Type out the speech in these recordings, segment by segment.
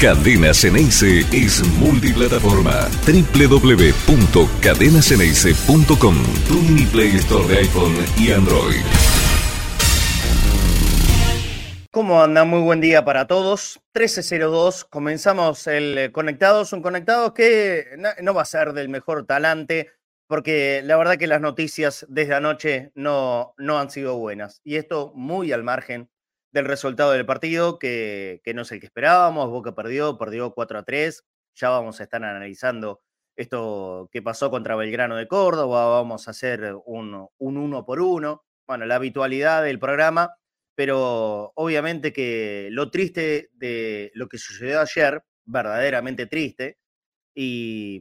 Cadena Ceneice es multiplataforma. www.cadenaceneice.com Tu mini Play Store de iPhone y Android. ¿Cómo anda? Muy buen día para todos. 1302, comenzamos el eh, Conectados, un Conectados que no va a ser del mejor talante, porque la verdad que las noticias desde anoche no, no han sido buenas. Y esto muy al margen del resultado del partido, que, no es el que esperábamos. Boca perdió, perdió 4 a 3. Ya vamos a estar analizando esto que pasó contra Belgrano de Córdoba. Vamos a hacer un, un uno por uno. Bueno, la habitualidad del programa, pero obviamente que lo triste de lo que sucedió ayer, verdaderamente triste y,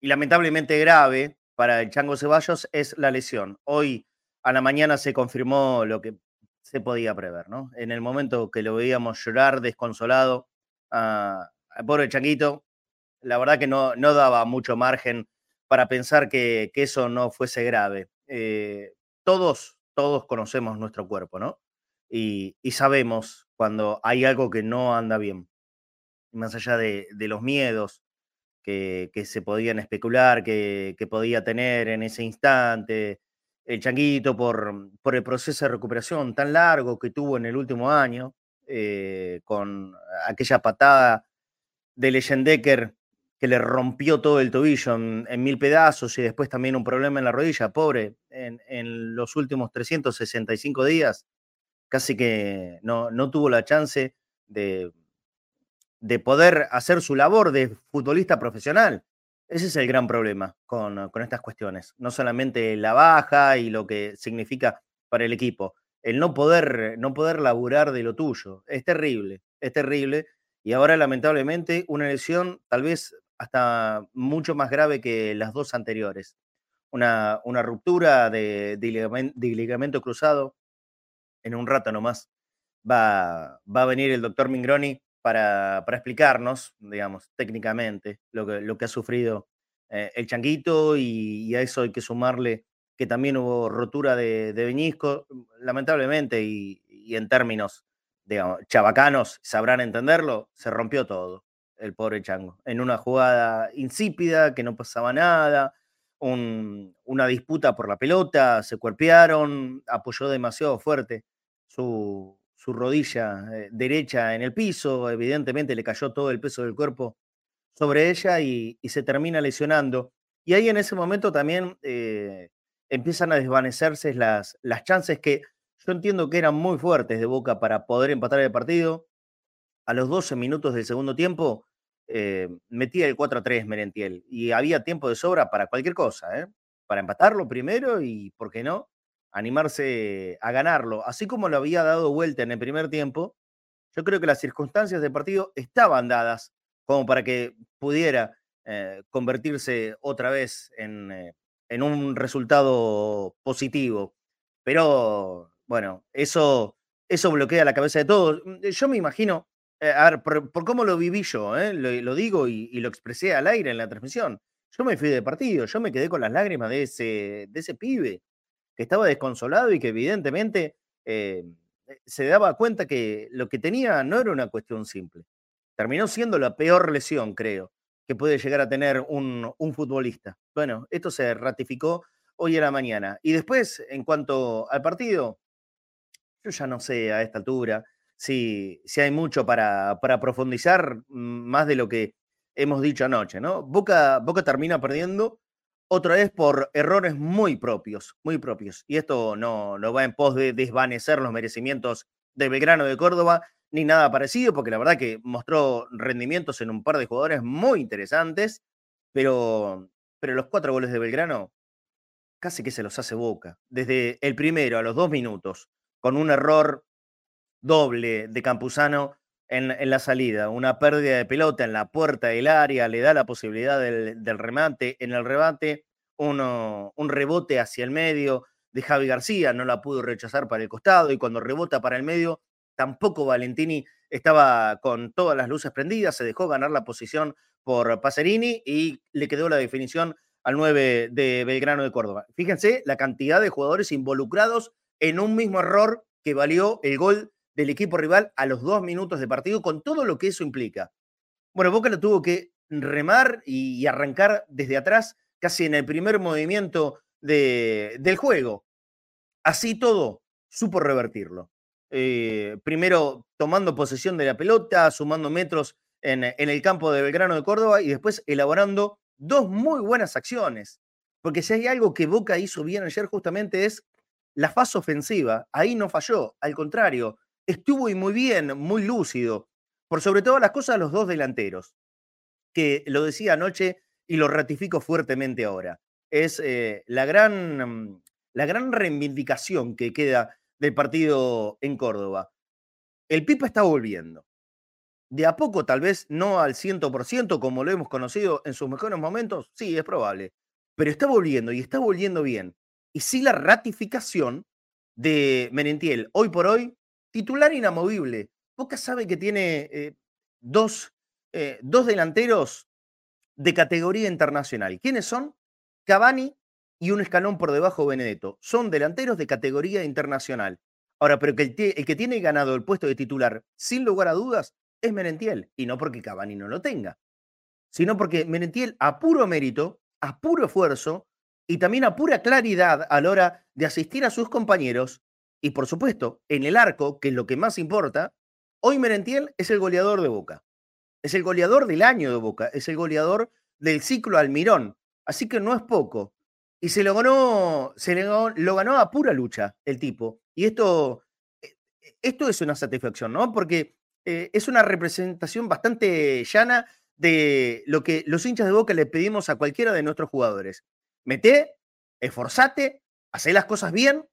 y lamentablemente grave para el Chango Ceballos, es la lesión. Hoy a la mañana se confirmó lo que se podía prever, ¿no? En el momento que lo veíamos llorar desconsolado a, pobre Changuito, la verdad que no, no daba mucho margen para pensar que, eso no fuese grave. Eh, todos, todos conocemos nuestro cuerpo, ¿no? Y, sabemos cuando hay algo que no anda bien, más allá de, los miedos que, se podían especular, que, que podía tener en ese instante, el Changuito por, por el proceso de recuperación tan largo que tuvo en el último año, eh, con aquella patada de Leyendecker que le rompió todo el tobillo en, mil pedazos y después también un problema en la rodilla, pobre, en, los últimos 365 días, casi que no, no tuvo la chance de, de poder hacer su labor de futbolista profesional. Ese es el gran problema con, estas cuestiones. No solamente la baja y lo que significa para el equipo. El no poder, no poder laburar de lo tuyo. Es terrible, es terrible. Y ahora, lamentablemente, una lesión tal vez hasta mucho más grave que las dos anteriores. Una, una ruptura de, ligamento, cruzado. En un rato nomás va, va a venir el doctor Mingroni para, para, digamos, técnicamente lo que, ha sufrido eh, el Changuito y, a eso hay que sumarle que también hubo rotura de, de Beñisco, lamentablemente, y, en términos, digamos, chabacanos, sabrán entenderlo, se rompió todo el pobre Chango. En una jugada insípida, que no pasaba nada, una disputa por la pelota, se cuerpearon, apoyó demasiado fuerte su, su rodilla eh, derecha en el piso, evidentemente le cayó todo el peso del cuerpo sobre ella y, se termina lesionando. Y ahí en ese momento también eh, empiezan a desvanecerse las, las chances que yo entiendo que eran muy fuertes de Boca para poder empatar el partido. A los 12 minutos del segundo tiempo eh, metía el 4 a 3 Merentiel y había tiempo de sobra para cualquier cosa, para empatarlo primero y, ¿por qué no?, animarse a ganarlo. Así como lo había dado vuelta en el primer tiempo, yo creo que las circunstancias del partido estaban dadas como para que pudiera eh, convertirse otra vez en, eh, en, un resultado positivo. Pero bueno, eso, eso bloquea la cabeza de todos. Mm, yo me imagino, eh, a ver, por, cómo lo viví yo, lo, digo y, y, lo expresé al aire en la transmisión. Yo me fui de partido, yo me quedé con las lágrimas de ese, de ese pibe estaba desconsolado y que evidentemente eh, se daba cuenta que lo que tenía no era una cuestión simple. Terminó siendo la peor lesión, creo, que puede llegar a tener un, futbolista. Bueno, esto se ratificó hoy en la mañana. Y después, en cuanto al partido, yo ya no sé a esta altura si, si hay mucho para, para profundizar mm, más de lo que hemos dicho anoche, ¿no? Boca, Boca termina perdiendo otra vez por errores muy propios, muy propios. Y esto no, no va en pos de desvanecer los merecimientos de Belgrano de Córdoba, ni nada parecido, porque la verdad que mostró rendimientos en un par de jugadores muy interesantes, pero, pero los cuatro goles de Belgrano casi que se los hace boca. Desde el primero a los dos minutos, con un error doble de Campuzano en, la salida, una pérdida de pelota en la puerta del área, le da la posibilidad del, remate, en el rebate un rebote hacia el medio de Javi García, no la pudo rechazar para el costado y cuando rebota para el medio, tampoco Valentini estaba con todas las luces prendidas, se dejó ganar la posición por Pacerini y le quedó la definición al 9 de Belgrano de Córdoba. Fíjense la cantidad de jugadores involucrados en un mismo error que valió el gol del equipo rival a los dos minutos de partido, con todo lo que eso implica. Bueno, Boca lo tuvo que remar y, arrancar desde atrás, casi en el primer movimiento del juego. Así todo, supo revertirlo. Eh, primero tomando posesión de la pelota, sumando metros en, en, el campo de Belgrano de Córdoba y después elaborando dos muy buenas acciones. Porque si hay algo que Boca hizo bien ayer justamente es la fase ofensiva. Ahí no falló, al contrario, estuvo y muy bien, muy lúcido. Por sobre todas las cosas, los dos delanteros, que lo decía anoche y lo ratifico fuertemente ahora. Es eh, la, gran, la gran reivindicación que queda del partido en Córdoba. El Pipa está volviendo. De a poco, tal vez no al 100% como lo hemos conocido en sus mejores momentos, sí, es probable, pero está volviendo y está volviendo bien. Y sí la ratificación de Merentiel, hoy por hoy, titular inamovible. Boca sabe que tiene eh, dos, eh, dos delanteros de categoría internacional. ¿Quiénes son? Cavani y un escalón por debajo Benedetto. Son delanteros de categoría internacional. Ahora, pero que el, que tiene ganado el puesto de titular, sin lugar a dudas, es Merentiel. Y no porque Cavani no lo tenga, sino porque Merentiel, a puro mérito, a puro esfuerzo y también a pura claridad a la hora de asistir a sus compañeros, y por supuesto, en el arco, que es lo que más importa, hoy Merentiel es el goleador de Boca. Es el goleador del año de Boca, es el goleador del ciclo Almirón. Así que no es poco. Y se lo ganó, se lo ganó a pura lucha el tipo. Y esto, eh, esto es una satisfacción, ¿no? Porque eh, es una representación bastante llana de lo que los hinchas de Boca le pedimos a cualquiera de nuestros jugadores. Mete, esforzate, hace las cosas bien,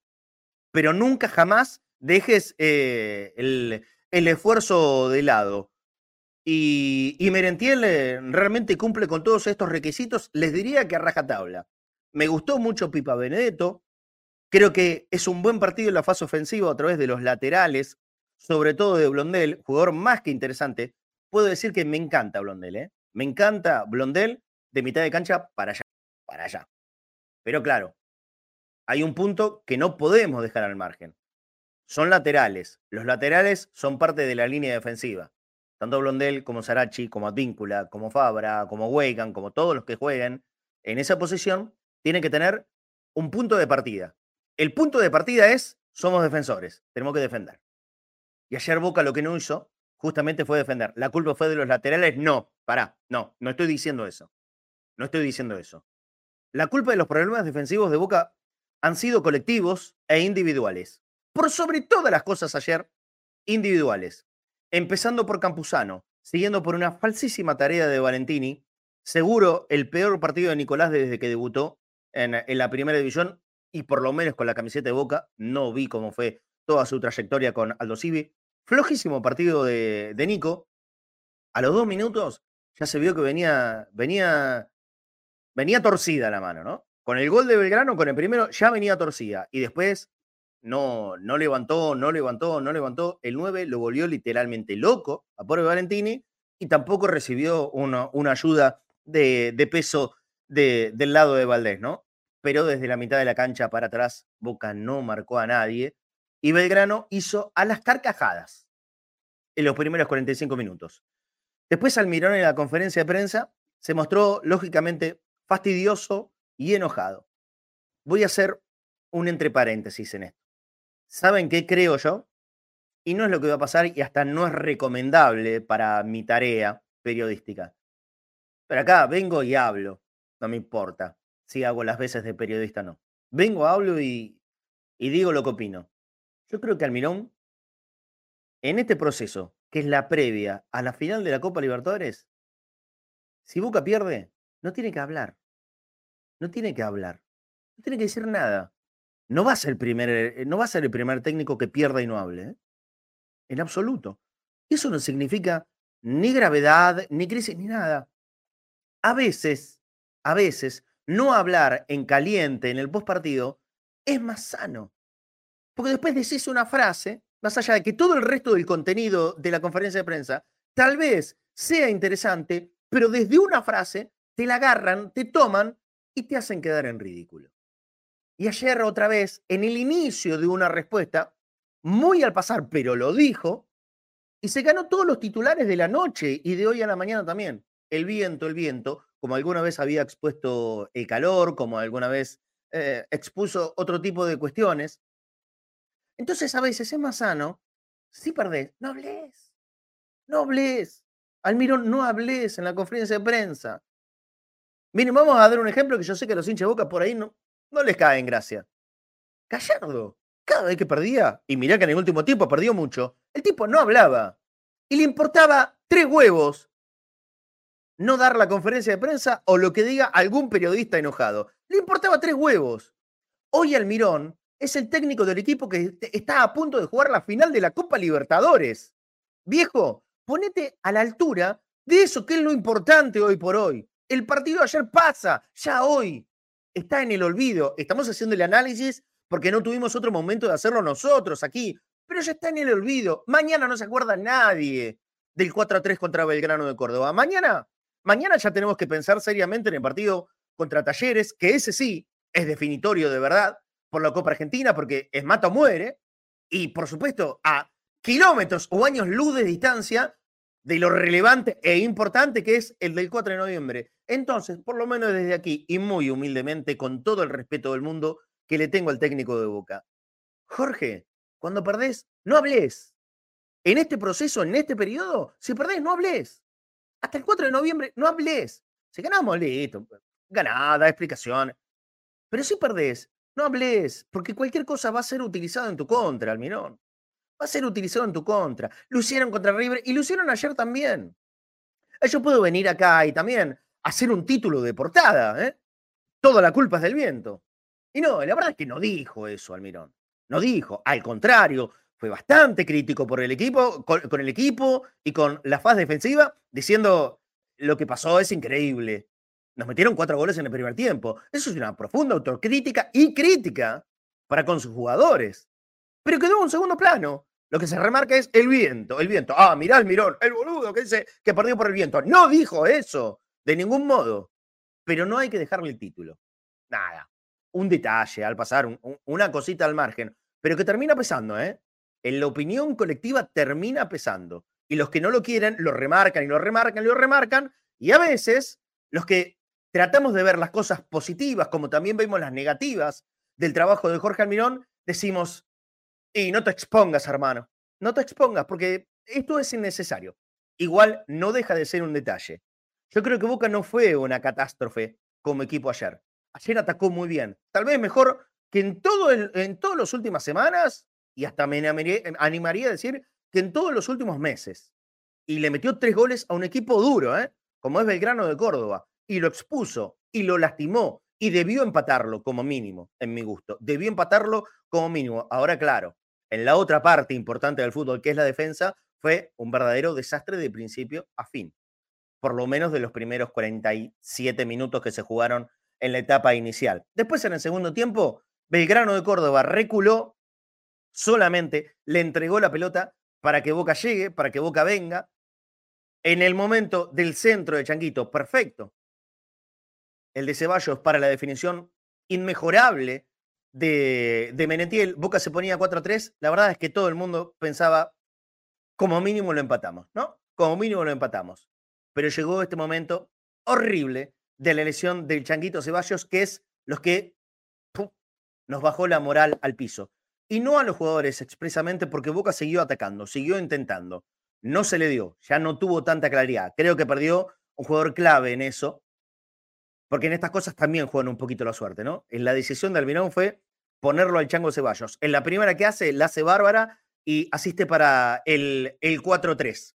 pero nunca jamás dejes eh, el, esfuerzo de lado. Y, Merentiel realmente cumple con todos estos requisitos, les diría que a rajatabla. Me gustó mucho Pipa Benedetto, creo que es un buen partido en la fase ofensiva a través de los laterales, sobre todo de Blondel, jugador más que interesante. Puedo decir que me encanta Blondel, ¿eh? Me encanta Blondel de mitad de cancha para allá, para allá. Pero claro, hay un punto que no podemos dejar al margen. Son laterales. Los laterales son parte de la línea defensiva. Tanto Blondel como Sarachi, como Advíncula, como Fabra, como Weigan, como todos los que jueguen en esa posición, tienen que tener un punto de partida. El punto de partida es, somos defensores, tenemos que defender. Y ayer Boca lo que no hizo justamente fue defender. ¿La culpa fue de los laterales? No, pará, no, no estoy diciendo eso. No estoy diciendo eso. La culpa de los problemas defensivos de Boca han sido colectivos e individuales. Por sobre todas las cosas ayer, individuales. Empezando por Campuzano, siguiendo por una falsísima tarea de Valentini, seguro el peor partido de Nicolás desde que debutó en, la primera división y por lo menos con la camiseta de Boca. No vi cómo fue toda su trayectoria con Aldo Civi. Flojísimo partido de, Nico. A los dos minutos ya se vio que venía, venía, venía torcida la mano, ¿no? Con el gol de Belgrano, con el primero, ya venía torcida. Y después no, no levantó, no levantó, no levantó. El 9 lo volvió literalmente loco a Pobre Valentini y tampoco recibió una, una ayuda de, de peso de, del lado de Valdés, ¿no? Pero desde la mitad de la cancha para atrás, Boca no marcó a nadie y Belgrano hizo a las carcajadas en los primeros 45 minutos. Después Almirón en la conferencia de prensa se mostró lógicamente fastidioso y enojado. Voy a hacer un entre paréntesis en esto. ¿Saben qué creo yo? Y no es lo que va a pasar y hasta no es recomendable para mi tarea periodística. Pero acá vengo y hablo, no me importa si hago las veces de periodista o no. Vengo, hablo y, y digo lo que opino. Yo creo que Almirón, en este proceso, que es la previa a la final de la Copa Libertadores, si Boca pierde, no tiene que hablar. No tiene que hablar. No tiene que decir nada. No va a ser el primer, eh, no va a ser el primer técnico que pierda y no hable. ¿eh? En absoluto. Eso no significa ni gravedad, ni crisis, ni nada. A veces, a veces, no hablar en caliente en el postpartido es más sano. Porque después decís una frase, más allá de que todo el resto del contenido de la conferencia de prensa tal vez sea interesante, pero desde una frase te la agarran, te toman y te hacen quedar en ridículo. Y ayer otra vez, en el inicio de una respuesta, muy al pasar, pero lo dijo, Y se ganó todos los titulares de la noche y de hoy a la mañana también. El viento, el viento, como alguna vez había expuesto el calor, como alguna vez eh, expuso otro tipo de cuestiones. Entonces a veces es más sano, si perdés, no hables, no hables. Almirón, no hables en la conferencia de prensa. Miren, vamos a dar un ejemplo que yo sé que los hinchas de boca por ahí no, no les cae en gracia. Gallardo, cada vez que perdía, y mirá que en el último tiempo perdió mucho, el tipo no hablaba. Y le importaba tres huevos no dar la conferencia de prensa o lo que diga algún periodista enojado. Le importaba tres huevos. Hoy Almirón es el técnico del equipo que está a punto de jugar la final de la Copa Libertadores. Viejo, ponete a la altura de eso que es lo importante hoy por hoy. El partido ayer pasa, ya hoy. Está en el olvido. Estamos haciendo el análisis porque no tuvimos otro momento de hacerlo nosotros aquí. Pero ya está en el olvido. Mañana no se acuerda nadie del 4 3 contra Belgrano de Córdoba. Mañana Mañana ya tenemos que pensar seriamente en el partido contra Talleres, que ese sí es definitorio de verdad por la Copa Argentina, porque es mata o muere, y por supuesto a kilómetros o años luz de distancia de lo relevante e importante que es el del 4 de noviembre. Entonces, por lo menos desde aquí, y muy humildemente, con todo el respeto del mundo que le tengo al técnico de Boca, Jorge, cuando perdés, no hables. En este proceso, en este periodo, si perdés, no hables hasta el 4 de noviembre no hables. Si ganamos, listo. Ganada, explicación. Pero si perdés, no hables, porque cualquier cosa va a ser utilizada en tu contra, Almirón. Va a ser utilizado en tu contra. Lo hicieron contra River y lo hicieron ayer también. Yo puedo venir acá y también hacer un título de portada, ¿eh? Toda la culpa es del viento. Y no, la verdad es que no dijo eso, Almirón. No dijo. Al contrario, fue bastante crítico por el equipo, con, el equipo y con la fase defensiva, diciendo lo que pasó es increíble. Nos metieron cuatro goles en el primer tiempo. Eso es una profunda autocrítica y crítica para con sus jugadores. Pero quedó en un segundo plano. Lo que se remarca es el viento, el viento. Ah, mirá el mirón, el boludo que dice que perdió por el viento. No dijo eso, de ningún modo. Pero no hay que dejarle el título. Nada. Un detalle al pasar, una cosita al margen. Pero que termina pesando, ¿eh? en la opinión colectiva termina pesando. Y los que no lo quieren lo remarcan y lo remarcan y lo remarcan. Y a veces los que tratamos de ver las cosas positivas, como también vemos las negativas del trabajo de Jorge Almirón, decimos, y no te expongas, hermano, no te expongas, porque esto es innecesario. Igual no deja de ser un detalle. Yo creo que Boca no fue una catástrofe como equipo ayer. Ayer atacó muy bien. Tal vez mejor que en, todo en todas las últimas semanas y hasta me animaría a decir que en todos los últimos meses. Y le metió tres goles a un equipo duro, ¿eh? como es Belgrano de Córdoba, y lo expuso y lo lastimó y debió empatarlo como mínimo, en mi gusto. Debió empatarlo como mínimo. Ahora, claro, en la otra parte importante del fútbol, que es la defensa, fue un verdadero desastre de principio a fin. Por lo menos de los primeros 47 minutos que se jugaron en la etapa inicial. Después, en el segundo tiempo, Belgrano de Córdoba reculó solamente le entregó la pelota para que Boca llegue, para que Boca venga. En el momento del centro de Changuito, perfecto. El de Ceballos para la definición inmejorable de, de Menetiel. Boca se ponía 4-3. La verdad es que todo el mundo pensaba, como mínimo lo empatamos, ¿no? Como mínimo lo empatamos. Pero llegó este momento horrible de la lesión del Changuito Ceballos, que es los que nos bajó la moral al piso. Y no a los jugadores expresamente porque Boca siguió atacando, siguió intentando. No se le dio, ya no tuvo tanta claridad. Creo que perdió un jugador clave en eso, porque en estas cosas también juegan un poquito la suerte, ¿no? En la decisión de Almirón fue ponerlo al Chango Ceballos. En la primera que hace, la hace Bárbara y asiste para el, el 4-3.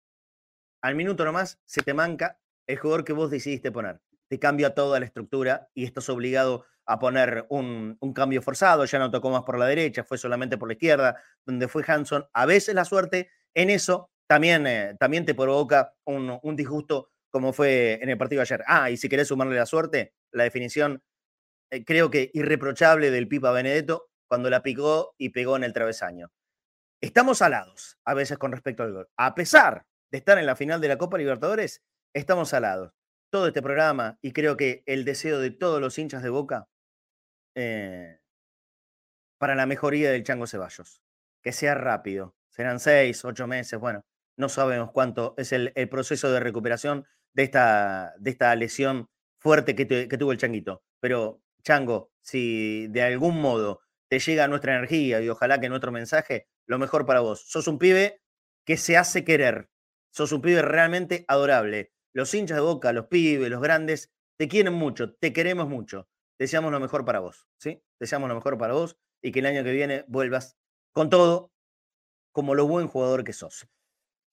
Al minuto nomás se te manca el jugador que vos decidiste poner. Te cambia toda la estructura y estás obligado a poner un, cambio forzado, ya no tocó más por la derecha, fue solamente por la izquierda, donde fue Hanson. A veces la suerte en eso también, eh, también te provoca un, disgusto como fue en el partido ayer. Ah, y si querés sumarle la suerte, la definición eh, creo que irreprochable del Pipa Benedetto cuando la picó y pegó en el travesaño. Estamos alados a veces con respecto al gol. A pesar de estar en la final de la Copa Libertadores, estamos alados. Todo este programa y creo que el deseo de todos los hinchas de Boca eh, para la mejoría del Chango Ceballos. Que sea rápido. Serán seis, ocho meses, bueno, no sabemos cuánto es el, proceso de recuperación de esta, de esta lesión fuerte que, que tuvo el changuito. Pero, Chango, si de algún modo te llega nuestra energía y ojalá que nuestro mensaje, lo mejor para vos. Sos un pibe que se hace querer. Sos un pibe realmente adorable. Los hinchas de boca, los pibes, los grandes, te quieren mucho, te queremos mucho. Deseamos lo mejor para vos, ¿sí? Deseamos lo mejor para vos y que el año que viene vuelvas con todo como lo buen jugador que sos.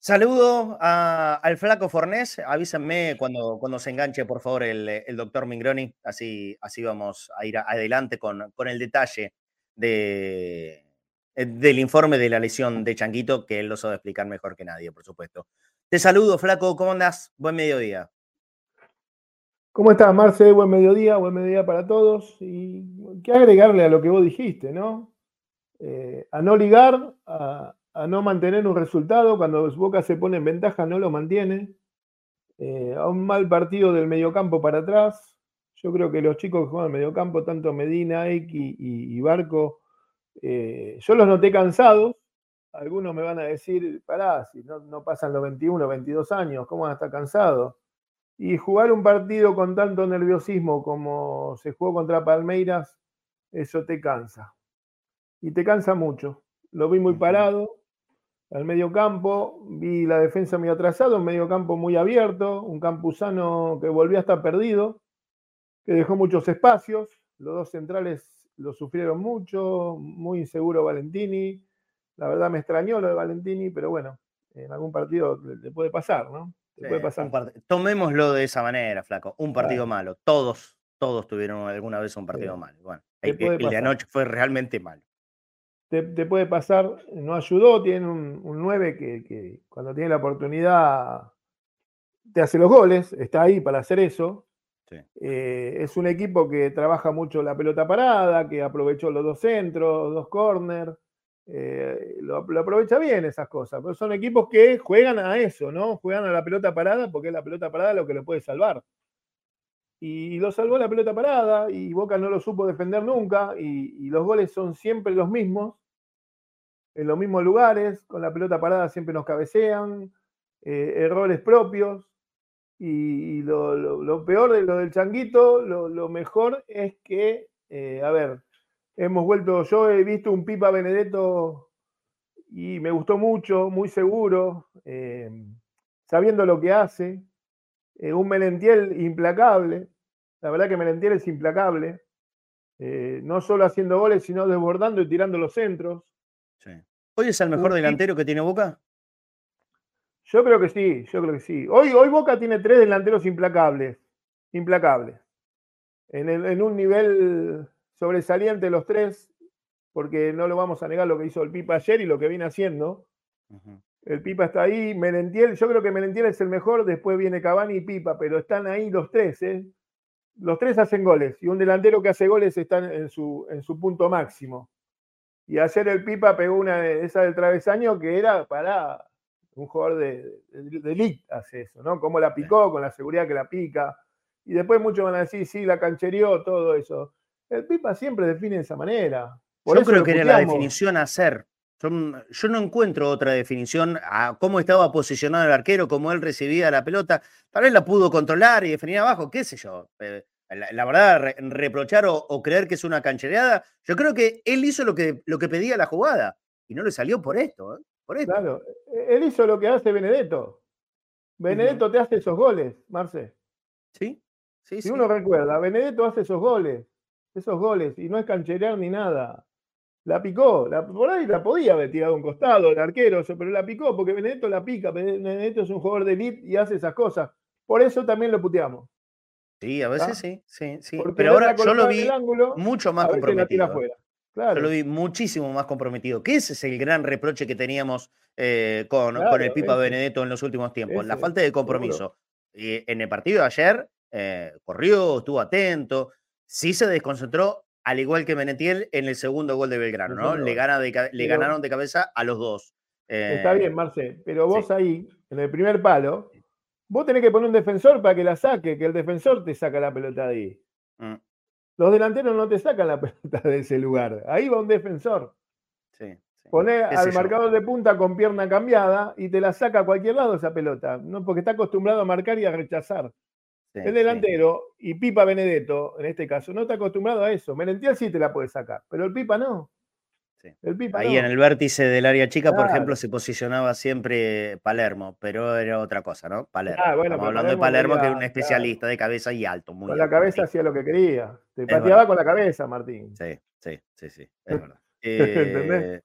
Saludo al flaco Fornés. Avísenme cuando, cuando se enganche, por favor, el, doctor Mingroni. Así, así vamos a ir adelante con, con el detalle de, del informe de la lesión de Changuito, que él lo sabe explicar mejor que nadie, por supuesto. Te saludo, flaco. ¿Cómo andas? Buen mediodía. ¿Cómo estás, Marce? Buen mediodía, buen mediodía para todos. Y qué agregarle a lo que vos dijiste, ¿no? Eh, a no ligar, no mantener un resultado, cuando Boca se pone en ventaja no lo mantiene, eh, a un mal partido del mediocampo para atrás. Yo creo que los chicos que juegan en mediocampo, tanto Medina, X y, Barco, eh, yo los noté cansados. Algunos me van a decir, pará, si no, no pasan los 21, 22 años, ¿cómo van a estar cansados? Y jugar un partido con tanto nerviosismo como se jugó contra Palmeiras, eso te cansa. Y te cansa mucho. Lo vi muy parado al medio campo, vi la defensa muy atrasada, un medio campo muy abierto, un campusano que volvió a estar perdido, que dejó muchos espacios. Los dos centrales lo sufrieron mucho, muy inseguro Valentini. La verdad me extrañó lo de Valentini, pero bueno, en algún partido le puede pasar, ¿no? Tomémoslo de esa manera, flaco. Un partido malo. Todos, todos tuvieron alguna vez un partido malo. Bueno, el, de anoche fue realmente malo. Te, puede pasar, no ayudó, tiene un, 9 que, cuando tiene la oportunidad te hace los goles, está ahí para hacer eso. Eh, es un equipo que trabaja mucho la pelota parada, que aprovechó los dos centros, dos corners. Eh, lo, aprovecha bien esas cosas, pero son equipos que juegan a eso, ¿no? Juegan a la pelota parada porque es la pelota parada lo que lo puede salvar. Y lo salvó la pelota parada y Boca no lo supo defender nunca y, los goles son siempre los mismos, en los mismos lugares, con la pelota parada siempre nos cabecean, eh, errores propios. Y, lo, peor de lo del changuito, lo, mejor es que, eh, a ver, hemos vuelto, yo he visto un Pipa Benedetto y me gustó mucho, muy seguro, eh, sabiendo lo que hace, un Melentiel implacable, la verdad que Melentiel es implacable, no solo haciendo goles, sino desbordando y tirando los centros. ¿Hoy es el mejor delantero que tiene Boca? Yo creo que sí, yo creo que sí. Hoy, hoy Boca tiene tres delanteros implacables, implacables, en, en un nivel sobresaliente los tres, porque no lo vamos a negar lo que hizo el Pipa ayer y lo que viene haciendo. El Pipa está ahí, Merentiel, yo creo que Merentiel es el mejor, después viene Cavani y Pipa, pero están ahí los tres, ¿eh? Los tres hacen goles y un delantero que hace goles está en su, en su punto máximo. Y ayer el Pipa pegó una de esa del travesaño que era para un jugador de, de, elite, hace eso, ¿no? Cómo la picó, con la seguridad que la pica. Y después muchos van a decir, sí, la canchereó, todo eso. El Pipa siempre define de esa manera. yo creo que era la definición a hacer. Yo, no encuentro otra definición a cómo estaba posicionado el arquero, cómo él recibía la pelota. Tal vez la pudo controlar y definir abajo, qué sé yo. Eh, la, verdad, reprochar o, creer que es una canchereada, yo creo que él hizo lo que, lo que pedía la jugada y no le salió por esto. ¿eh? Por esto. Claro, e, él hizo lo que hace Benedetto. Benedetto te hace esos goles, Marce. Sí, sí. Si uno recuerda, Benedetto hace esos goles esos goles, y no es cancherear ni nada. La picó, la, por ahí la podía haber tirado a un costado el arquero, pero la picó porque Benedetto la pica. Benedetto es un jugador de elite y hace esas cosas. Por eso también lo puteamos. Sí, a veces sí, sí, sí. pero ahora yo lo vi mucho más comprometido. Claro. Yo lo vi muchísimo más comprometido. Que ese es el gran reproche que teníamos eh, con, con, el Pipa Benedetto en los últimos tiempos. la falta de compromiso. Y en el partido de ayer eh, corrió, estuvo atento, sí se desconcentró, al igual que Menetiel, en el segundo gol de Belgrano, ¿no? Le, le ganaron de cabeza a los dos. Está bien, eh, Marce, pero vos ahí, en el primer palo, vos tenés que poner un defensor para que la saque, que el defensor te saca la pelota de ahí. Mm. Los delanteros no te sacan la pelota de ese lugar. Ahí va un defensor. Sí, Pone al marcador de punta con pierna cambiada y te la saca a cualquier lado esa pelota, ¿no? porque está acostumbrado a marcar y a rechazar. el delantero y Pipa Benedetto, en este caso, no está acostumbrado a eso. Merentiel sí te la puede sacar, pero el Pipa no. Ahí en el vértice del área chica, por ejemplo, se posicionaba siempre Palermo, pero era otra cosa, ¿no? Palermo. Ah, Estamos hablando de Palermo, que era un especialista de cabeza y alto. Muy con la cabeza hacía lo que quería. Te pateaba con la cabeza, Martín. Sí, sí, sí, sí. Es verdad. Eh,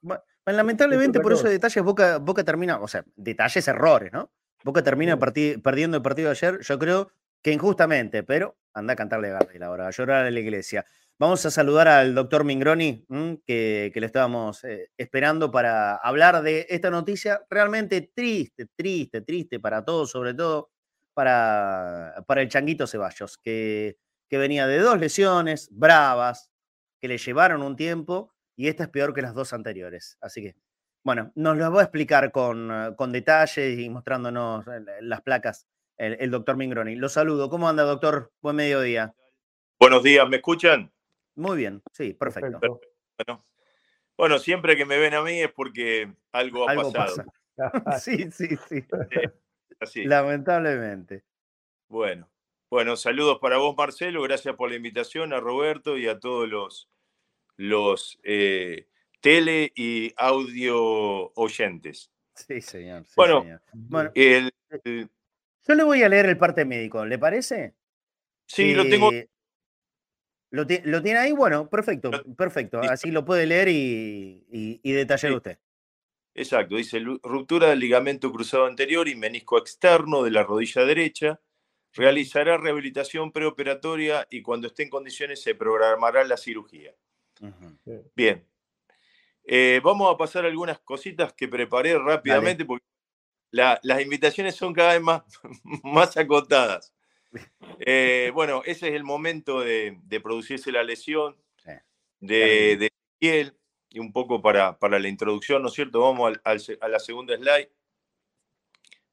lamentablemente, por esos detalles, Boca, Boca termina, o sea, detalles, errores, ¿no? Boca termina perdiendo el partido de ayer, yo creo que injustamente, pero anda a cantarle a la hora, a llorar a la iglesia. Vamos a saludar al doctor Mingroni, que, le estábamos eh, esperando para hablar de esta noticia realmente triste, triste, triste para todos, sobre todo para, para el Changuito Ceballos, que, que venía de dos lesiones bravas, que le llevaron un tiempo, y esta es peor que las dos anteriores. Así que, bueno, nos lo va a explicar con, con detalles y mostrándonos las placas el, doctor Mingroni. Lo saludo. ¿Cómo anda, doctor? Buen mediodía. Buenos días, ¿me escuchan? Muy bien, sí, perfecto. Bueno, siempre que me ven a mí es porque algo ha pasado. sí, sí, sí. Así. Lamentablemente. Bueno, bueno, saludos para vos, Marcelo. Gracias por la invitación a Roberto y a todos los, los eh, tele y audio oyentes. Sí, señor. bueno, bueno yo le voy a leer el parte médico, ¿le parece? Sí, lo tengo ¿Lo, tiene ahí? Bueno, perfecto, perfecto. Así lo puede leer y, detallar usted. Exacto, dice ruptura del ligamento cruzado anterior y menisco externo de la rodilla derecha. Realizará rehabilitación preoperatoria y cuando esté en condiciones se programará la cirugía. Bien. Eh, vamos a pasar algunas cositas que preparé rápidamente porque las invitaciones son cada vez más, más acotadas. Eh, bueno, ese es el momento de, producirse la lesión de, de piel y un poco para, para, la introducción, ¿no es cierto? Vamos a la segunda slide.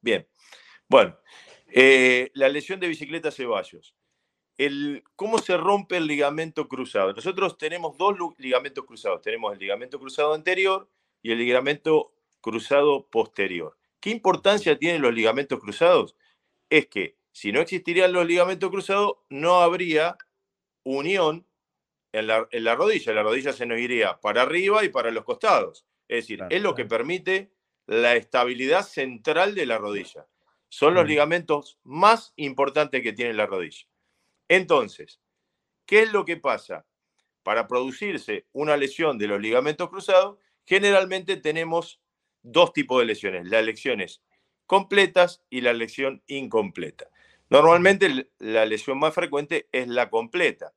Bien, bueno, eh, la lesión de bicicleta Ceballos. El, ¿Cómo se rompe el ligamento cruzado? Nosotros tenemos dos ligamentos cruzados. Tenemos el ligamento cruzado anterior y el ligamento cruzado posterior. ¿Qué importancia tienen los ligamentos cruzados? Es que si no existirían los ligamentos cruzados, no habría unión en la, rodilla. La rodilla se nos iría para arriba y para los costados. Es decir, es lo que permite la estabilidad central de la rodilla. Son los ligamentos más importantes que tiene la rodilla. Entonces, ¿qué es lo que pasa? Para producirse una lesión de los ligamentos cruzados, generalmente tenemos dos tipos de lesiones, las lesiones completas y la lesión incompleta. Normalmente la lesión más frecuente es la completa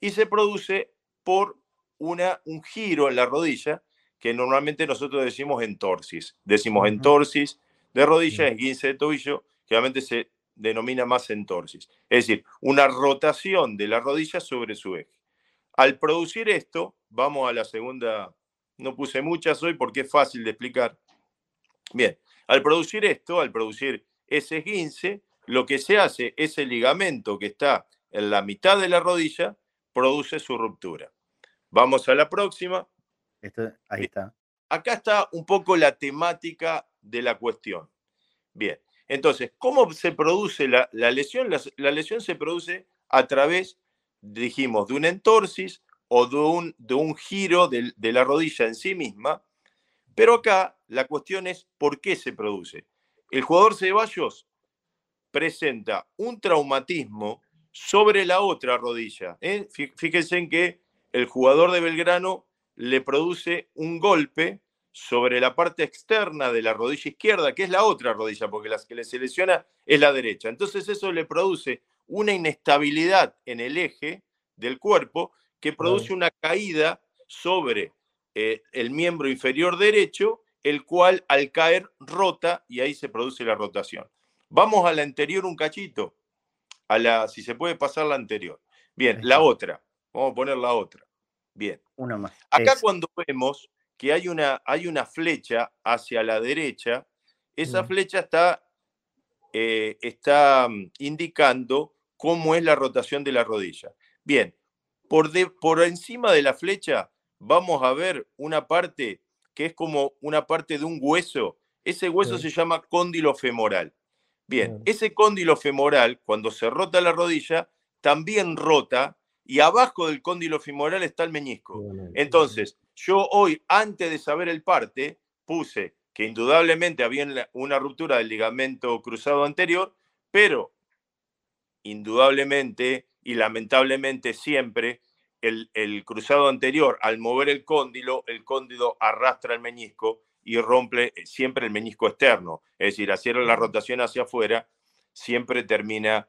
y se produce por una, un giro en la rodilla que normalmente nosotros decimos entorsis. Decimos entorsis de rodilla, esguince de tobillo, que obviamente se denomina más entorsis. Es decir, una rotación de la rodilla sobre su eje. Al producir esto, vamos a la segunda, no puse muchas hoy porque es fácil de explicar. Bien, al producir esto, al producir ese esguince, lo que se hace, es el ligamento que está en la mitad de la rodilla produce su ruptura. Vamos a la próxima. ahí está. Acá está un poco la temática de la cuestión. Bien, entonces, ¿cómo se produce la, lesión? La, lesión se produce a través, dijimos, de un entorsis o de un, de un giro de, de la rodilla en sí misma. Pero acá la cuestión es por qué se produce. El jugador Ceballos presenta un traumatismo sobre la otra rodilla. ¿eh? Fíjense en que el jugador de Belgrano le produce un golpe sobre la parte externa de la rodilla izquierda, que es la otra rodilla, porque la que le selecciona es la derecha. Entonces eso le produce una inestabilidad en el eje del cuerpo que produce una caída sobre eh, el miembro inferior derecho, el cual al caer rota y ahí se produce la rotación. Vamos a la anterior un cachito. A la, si se puede pasar la anterior. Bien, la otra. Vamos a poner la otra. Bien. Una más. Acá cuando vemos que hay una, hay una flecha hacia la derecha, esa mm. flecha está, eh, está mm, indicando cómo es la rotación de la rodilla. Bien, por, de, por encima de la flecha vamos a ver una parte que es como una parte de un hueso. Ese hueso se llama cóndilo femoral. Bien, ese cóndilo femoral, cuando se rota la rodilla, también rota y abajo del cóndilo femoral está el meñisco. Entonces, yo hoy, antes de saber el parte, puse que indudablemente había una ruptura del ligamento cruzado anterior, pero indudablemente y lamentablemente siempre el, cruzado anterior, al mover el cóndilo, el cóndilo arrastra el meñisco y rompe siempre el meñisco externo. Es decir, hacer la rotación hacia afuera, siempre termina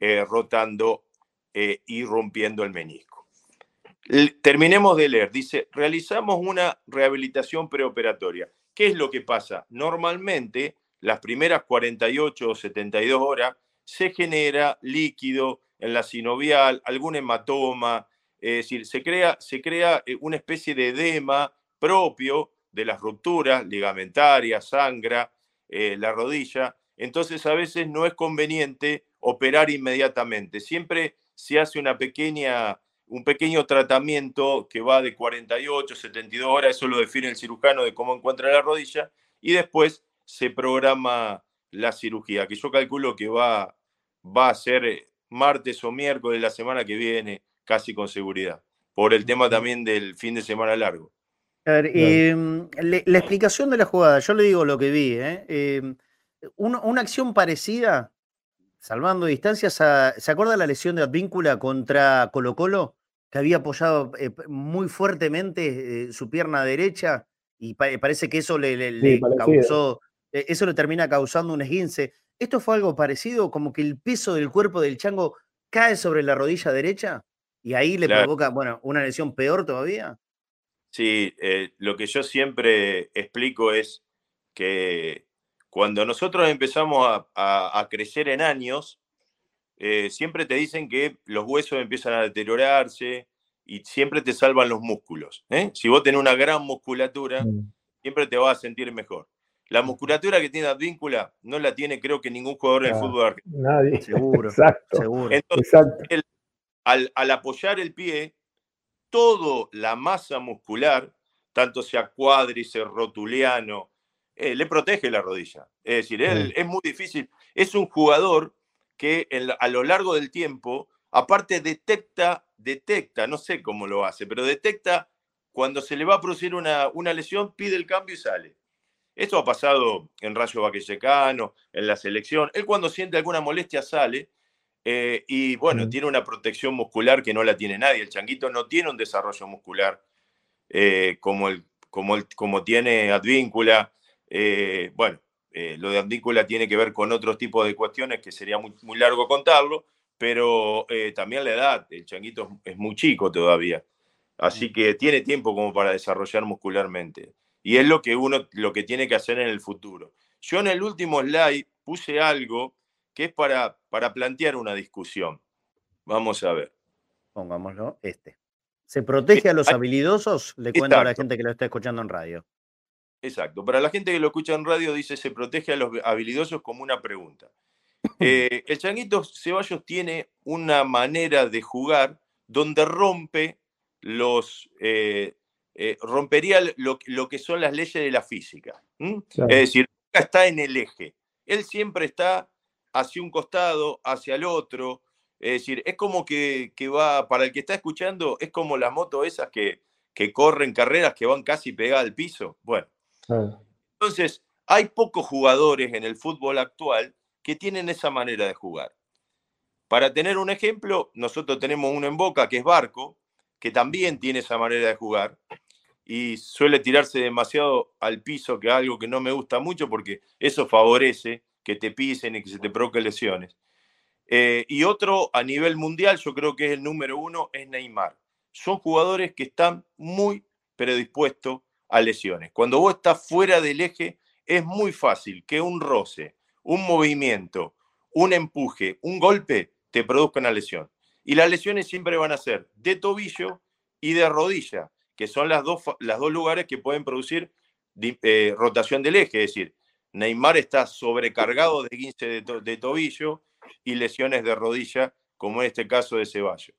eh, rotando eh, y rompiendo el meñisco. Terminemos de leer. Dice, realizamos una rehabilitación preoperatoria. ¿Qué es lo que pasa? Normalmente, las primeras 48 o 72 horas, se genera líquido en la sinovial, algún hematoma, es decir, se crea, se crea eh, una especie de edema propio de las rupturas ligamentarias, sangra, eh, la rodilla. Entonces, a veces no es conveniente operar inmediatamente. Siempre se hace una pequeña, un pequeño tratamiento que va de 48, 72 horas, eso lo define el cirujano de cómo encuentra la rodilla, y después se programa la cirugía, que yo calculo que va, va a ser eh, martes o miércoles de la semana que viene, casi con seguridad, por el tema también del fin de semana largo. A ver, em, la explicación de la jugada, yo le digo lo que vi, ¿eh? Em, una acción parecida salvando distancias, ¿se acuerda la lesión de Advíncula contra Colo Colo? Que había apoyado eh, muy fuertemente eh, su pierna derecha y parece que eso le, causó, eso le termina causando un esguince. ¿Esto fue algo parecido? Como que el peso del cuerpo del chango cae sobre la rodilla derecha y ahí le provoca, bueno, una lesión peor todavía. Sí, eh, lo que yo siempre explico es que cuando nosotros empezamos a, crecer en años, eh, siempre te dicen que los huesos empiezan a deteriorarse y siempre te salvan los músculos. ¿eh? Si vos tenés una gran musculatura, mm. siempre te vas a sentir mejor. La musculatura que tiene Advíncula no la tiene creo que ningún jugador en el fútbol argentino. Nadie. Seguro. Seguro. Entonces, al, apoyar el pie, toda la masa muscular, tanto sea cuádriceps, rotuliano, eh, le protege la rodilla. Es decir, él es muy difícil. Es un jugador que a lo largo del tiempo, aparte detecta, detecta, no sé cómo lo hace, pero detecta cuando se le va a producir una, una lesión, pide el cambio y sale. Esto ha pasado en Rayo Vaquellecano, en la selección. Él cuando siente alguna molestia sale eh, y bueno, tiene una protección muscular que no la tiene nadie. El changuito no tiene un desarrollo muscular eh, como, el, como, el, como tiene Advíncula. Eh, bueno, lo de andícula tiene que ver con otros tipos de cuestiones que sería muy, muy largo contarlo, pero también la edad, el changuito es muy chico todavía, así que tiene tiempo como para desarrollar muscularmente. Y es lo que uno lo que tiene que hacer en el futuro. Yo en el último slide puse algo que es para, para plantear una discusión. Vamos a ver. Pongámoslo, este. ¿Se protege a los habilidosos? Le cuento a la gente que lo está escuchando en radio. Exacto. Para la gente que lo escucha en radio, dice se protege a los habilidosos como una pregunta. Eh, el Changuito Ceballos tiene una manera de jugar donde rompe los. Eh, eh, rompería lo, que son las leyes de la física. Es decir, nunca está en el eje. Él siempre está hacia un costado, hacia el otro. Es decir, es como que, va, para el que está escuchando, es como las motos esas que, que corren carreras que van casi pegadas al piso. Bueno, entonces, hay pocos jugadores en el fútbol actual que tienen esa manera de jugar. Para tener un ejemplo, nosotros tenemos uno en Boca que es Barco, que también tiene esa manera de jugar y suele tirarse demasiado al piso, que es algo que no me gusta mucho porque eso favorece que te pisen y que se te provoquen lesiones. Eh, y otro a nivel mundial, yo creo que es el número uno, es Neymar. Son jugadores que están muy predispuestos a lesiones. Cuando vos estás fuera del eje, es muy fácil que un roce, un movimiento, un empuje, un golpe te produzca una lesión. Y las lesiones siempre van a ser de tobillo y de rodilla, que son las dos, las dos lugares que pueden producir eh, rotación del eje. Es decir, Neymar está sobrecargado de 15 de, tobillo y lesiones de rodilla, como en este caso de Ceballos.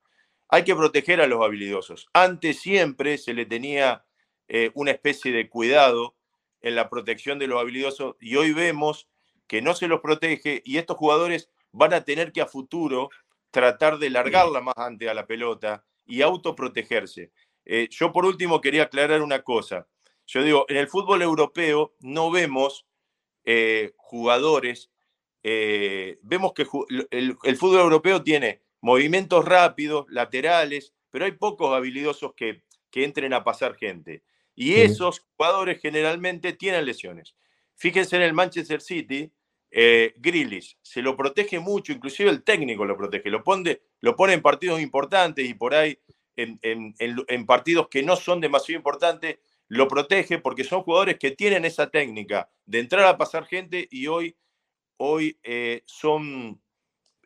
Hay que proteger a los habilidosos. Antes siempre se le tenía eh, una especie de cuidado en la protección de los habilidosos y hoy vemos que no se los protege y estos jugadores van a tener que a futuro tratar de largarla más antes a la pelota y autoprotegerse. Eh, yo por último quería aclarar una cosa. Yo digo, en el fútbol europeo no vemos eh, jugadores, eh, vemos que el, fútbol europeo tiene movimientos rápidos, laterales, pero hay pocos habilidosos que, que entren a pasar gente. Y esos jugadores generalmente tienen lesiones. Fíjense en el Manchester City, eh, se lo protege mucho, inclusive el técnico lo protege, lo pone, lo pone en partidos importantes y por ahí en, en, partidos que no son demasiado importantes, lo protege porque son jugadores que tienen esa técnica de entrar a pasar gente y hoy, hoy eh, son,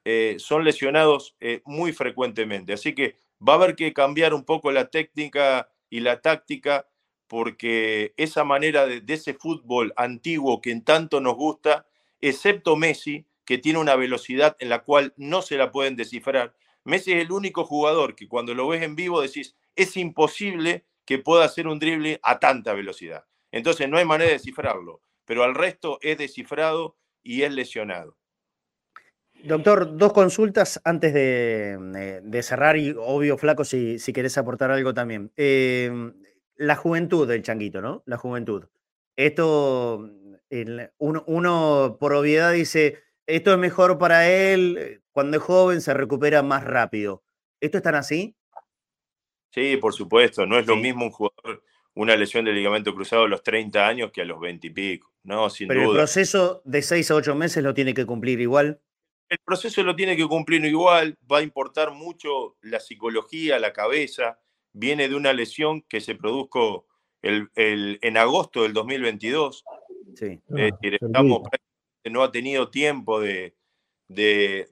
eh, son lesionados eh, muy frecuentemente. Así que va a haber que cambiar un poco la técnica y la táctica porque esa manera de, ese fútbol antiguo que tanto nos gusta, excepto Messi, que tiene una velocidad en la cual no se la pueden descifrar. Messi es el único jugador que cuando lo ves en vivo decís, es imposible que pueda hacer un drible a tanta velocidad. Entonces no hay manera de descifrarlo, pero al resto es descifrado y es lesionado. Doctor, dos consultas antes de, cerrar y obvio, Flaco, si, si querés aportar algo también. Eh, la juventud del changuito, ¿no? La juventud. Esto uno, por obviedad dice, esto es mejor para él, eh, cuando es joven se recupera más rápido. ¿Esto es tan así? Sí, por supuesto, no es lo mismo un jugador, una lesión de ligamento cruzado a los 30 años que a los 20 y pico, ¿no? Sin Pero el proceso de 6 a 8 meses lo tiene que cumplir igual. El proceso lo tiene que cumplir igual, va a importar mucho la psicología, la cabeza, viene de una lesión que se produjo el, en agosto del 2022, Sí. no ha tenido tiempo de, de,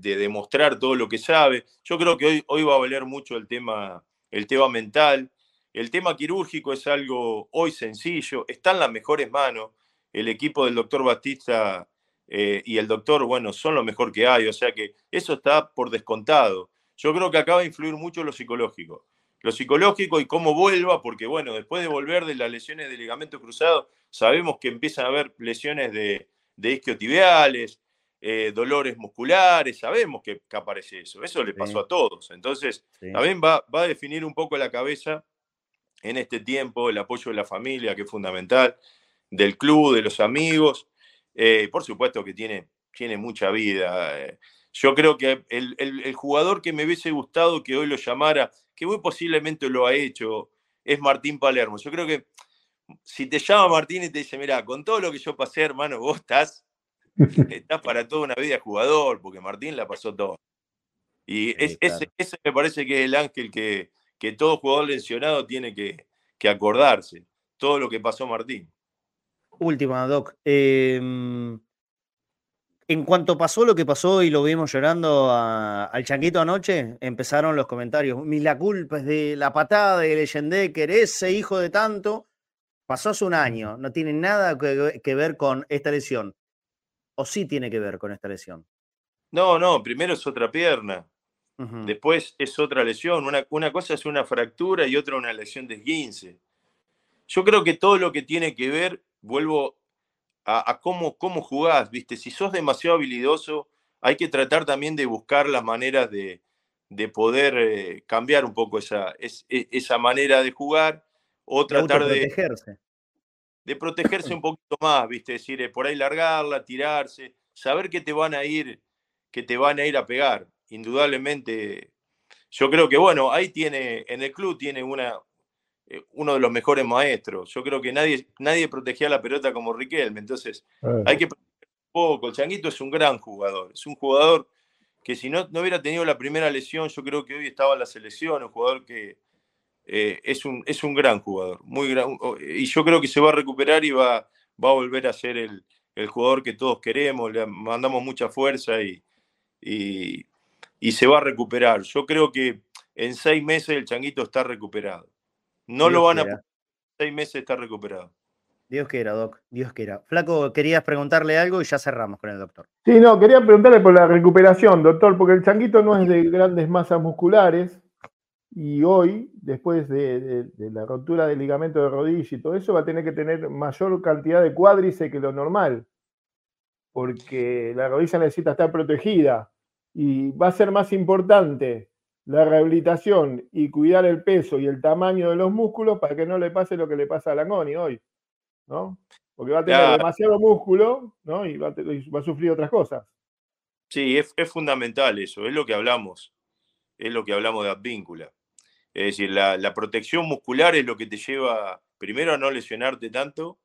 demostrar todo lo que sabe. Yo creo que hoy, hoy va a valer mucho el tema, el tema mental. El tema quirúrgico es algo hoy sencillo, está en las mejores manos. El equipo del doctor Batista eh, y el doctor, bueno, son lo mejor que hay, o sea que eso está por descontado. Yo creo que acaba de influir mucho lo psicológico lo psicológico y cómo vuelva, porque bueno, después de volver de las lesiones de ligamento cruzado, sabemos que empiezan a haber lesiones de, de isquiotibiales, eh, dolores musculares, sabemos que, aparece eso, eso le pasó a todos. Entonces, también va, va, a definir un poco la cabeza en este tiempo, el apoyo de la familia, que es fundamental, del club, de los amigos, eh, por supuesto que tiene, tiene mucha vida. Eh. Yo creo que el, el jugador que me hubiese gustado que hoy lo llamara, que muy posiblemente lo ha hecho, es Martín Palermo. Yo creo que si te llama Martín y te dice, mira, con todo lo que yo pasé, hermano, vos estás, estás para toda una vida jugador, porque Martín la pasó todo. Y ese, me parece que es el ángel que, que todo jugador lesionado tiene que, que, acordarse, todo lo que pasó Martín. Última, Doc. Eh, en cuanto pasó lo que pasó y lo vimos llorando al changuito anoche, empezaron los comentarios. Mi la culpa es de la patada de Leyendecker, ese hijo de tanto. Pasó hace un año, no tiene nada que, ver con esta lesión. ¿O sí tiene que ver con esta lesión? No, no, primero es otra pierna. Después es otra lesión. Una, una, cosa es una fractura y otra una lesión de esguince. Yo creo que todo lo que tiene que ver, vuelvo a, cómo, cómo jugás, ¿viste? Si sos demasiado habilidoso, hay que tratar también de buscar las maneras de, poder eh, cambiar un poco esa, e, esa manera de jugar o tratar de. De protegerse un poquito más, ¿viste? Es decir, eh, por ahí largarla, tirarse, saber que te van a ir, que te van a ir a pegar. Indudablemente, yo creo que, bueno, ahí tiene, en el club tiene una, eh, uno de los mejores maestros. Yo creo que nadie, nadie protegía la pelota como Riquelme, entonces hay que proteger un poco. El Changuito es un gran jugador, es un jugador que si no, no hubiera tenido la primera lesión, yo creo que hoy estaba en la selección, un jugador que eh, es, un, es un gran jugador, muy gran, y yo creo que se va a recuperar y va, va a volver a ser el, jugador que todos queremos, le mandamos mucha fuerza y, y, y se va a recuperar. Yo creo que en seis meses el Changuito está recuperado. No lo van a... Seis meses está recuperado. Dios quiera, Doc, Dios quiera. Flaco, querías preguntarle algo y ya cerramos con el doctor. Sí, no, quería preguntarle por la recuperación, doctor, porque el changuito no es de grandes masas musculares Y hoy, después de, la rotura del ligamento de rodilla y todo eso, va a tener que tener mayor cantidad de cuádriceps que lo normal, porque la rodilla necesita estar protegida y va a ser más importante la rehabilitación y cuidar el peso y el tamaño de los músculos para que no le pase lo que le pasa a Langoni hoy, ¿no? Porque va a tener demasiado músculo, ¿no? Y va a, sufrir otras cosas. Sí, es, fundamental eso, es lo que hablamos, es lo que hablamos de advíncula. Es decir, la, protección muscular es lo que te lleva primero a no lesionarte tanto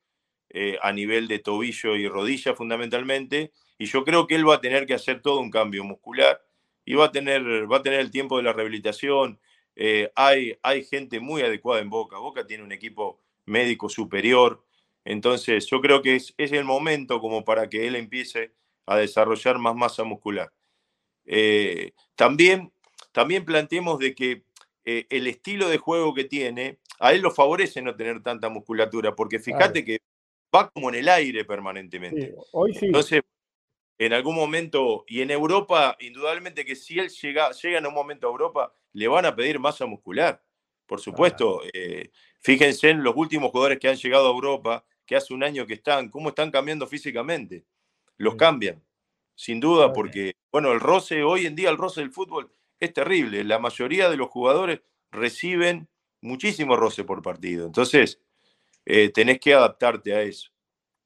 eh, a nivel de tobillo y rodilla fundamentalmente, y yo creo que él va a tener que hacer todo un cambio muscular y va a tener, va a tener el tiempo de la rehabilitación. Eh, hay, hay gente muy adecuada en Boca. Boca tiene un equipo médico superior. Entonces, yo creo que es, el momento como para que él empiece a desarrollar más masa muscular. Eh, también, también planteemos de que eh, el estilo de juego que tiene, a él lo favorece no tener tanta musculatura, porque fíjate que va como en el aire permanentemente. hoy sí. Entonces, en algún momento, y en Europa, indudablemente que si él llega, llega en un momento a Europa, le van a pedir masa muscular. Por supuesto, eh, fíjense en los últimos jugadores que han llegado a Europa, que hace un año que están, cómo están cambiando físicamente. Los cambian, sin duda, porque, bueno, el roce, hoy en día el roce del fútbol es terrible. La mayoría de los jugadores reciben muchísimo roce por partido. Entonces, eh, tenés que adaptarte a eso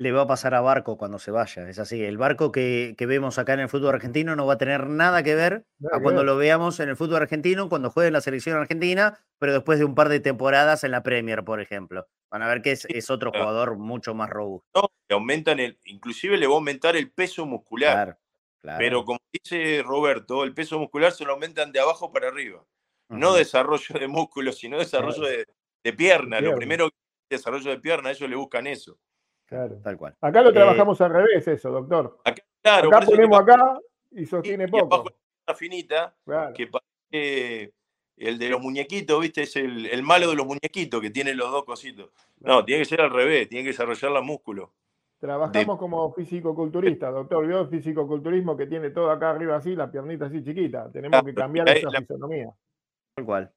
le va a pasar a Barco cuando se vaya. Es así, el Barco que, vemos acá en el fútbol argentino no va a tener nada que ver a cuando lo veamos en el fútbol argentino, cuando juegue en la selección argentina, pero después de un par de temporadas en la Premier, por ejemplo. Van a ver que es, otro jugador mucho más robusto. No, aumentan el, inclusive le va a aumentar el peso muscular. Pero como dice Roberto, el peso muscular se lo aumentan de abajo para arriba. No desarrollo de músculo, sino desarrollo de, pierna. Lo primero que desarrollo de pierna, ellos le buscan eso. Claro. Tal cual. Acá lo eh, trabajamos al revés, eso, doctor. Acá, claro, acá ponemos acá y sostiene poco. una finita que parece el de los muñequitos, ¿viste? Es el, malo de los muñequitos que tiene los dos cositos. No, tiene que ser al revés, tiene que desarrollar la músculo. Trabajamos como físico-culturista, doctor. Vio el físico-culturismo que tiene todo acá arriba así, la piernita así chiquita. Tenemos que cambiar esa fisonomía. Tal cual.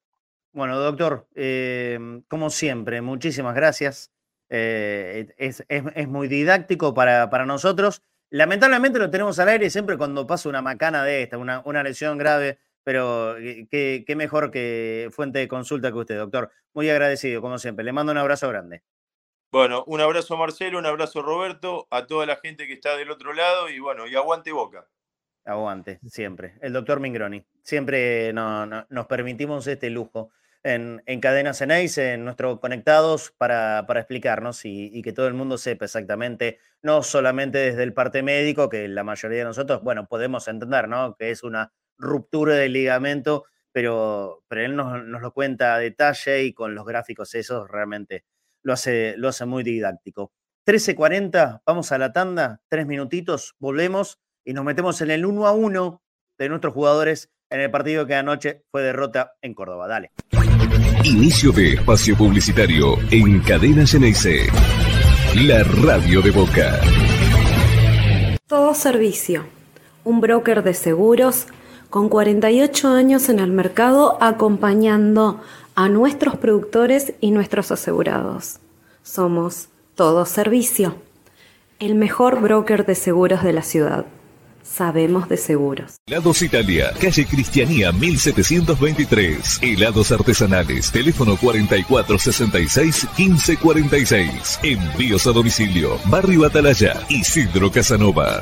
Bueno, doctor, eh, como siempre, muchísimas gracias. Eh, es, muy didáctico para, nosotros. Lamentablemente lo tenemos al aire siempre cuando pasa una macana de esta, una, una lesión grave, pero qué, mejor que fuente de consulta que usted, doctor. Muy agradecido, como siempre. Le mando un abrazo grande. Bueno, un abrazo Marcelo, un abrazo Roberto, a toda la gente que está del otro lado y bueno, y aguante boca. Aguante, siempre. El doctor Mingroni. Siempre nos permitimos este lujo en, en Cadenas en nuestro Conectados, para, explicarnos y, que todo el mundo sepa exactamente, no solamente desde el parte médico, que la mayoría de nosotros, bueno, podemos entender, ¿no? Que es una ruptura del ligamento, pero, pero él nos, lo cuenta a detalle y con los gráficos esos realmente lo hace, lo hace muy didáctico. 13.40, vamos a la tanda, tres minutitos, volvemos y nos metemos en el 1 a 1 de nuestros jugadores en el partido que anoche fue derrota en Córdoba. Dale. Inicio de espacio publicitario en Cadena Ceneice. La radio de Boca. Todo servicio. Un broker de seguros con 48 años en el mercado acompañando a nuestros productores y nuestros asegurados. Somos Todo Servicio, el mejor broker de seguros de la ciudad. Sabemos de seguros. Helados Italia, calle Cristianía 1723. Helados artesanales, teléfono 4466 1546. Envíos a domicilio, Barrio Atalaya, Isidro Casanova.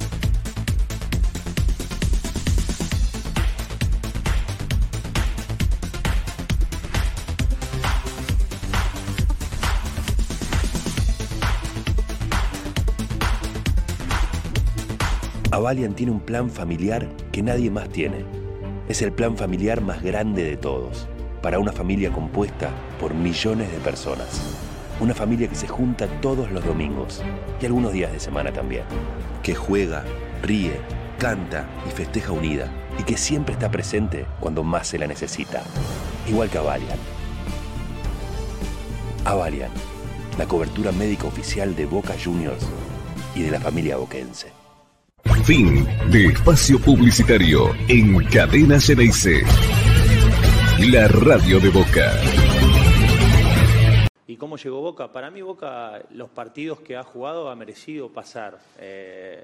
Avalian tiene un plan familiar que nadie más tiene. Es el plan familiar más grande de todos, para una familia compuesta por millones de personas. Una familia que se junta todos los domingos y algunos días de semana también. Que juega, ríe, canta y festeja unida y que siempre está presente cuando más se la necesita. Igual que Avalian. Avalian, la cobertura médica oficial de Boca Juniors y de la familia boquense. Fin de espacio publicitario en Cadena Ceneice. La radio de Boca. ¿Y cómo llegó Boca? Para mí Boca, los partidos que ha jugado ha merecido pasar. Eh,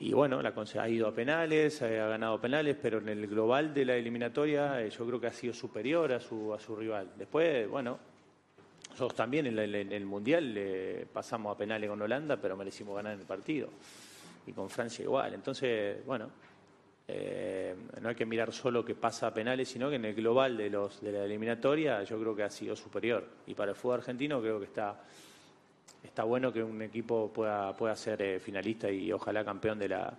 y bueno, la, ha ido a penales, eh, ha ganado penales, pero en el global de la eliminatoria eh, yo creo que ha sido superior a su, a su rival. Después, bueno, nosotros también en, en el Mundial pasamos a penales con Holanda, pero merecimos ganar en el partido y con Francia igual. Entonces, bueno, eh, no hay que mirar solo que pasa a penales, sino que en el global de, los, de la eliminatoria yo creo que ha sido superior. Y para el fútbol argentino creo que está, está bueno que un equipo pueda, pueda ser eh, finalista y ojalá campeón de la,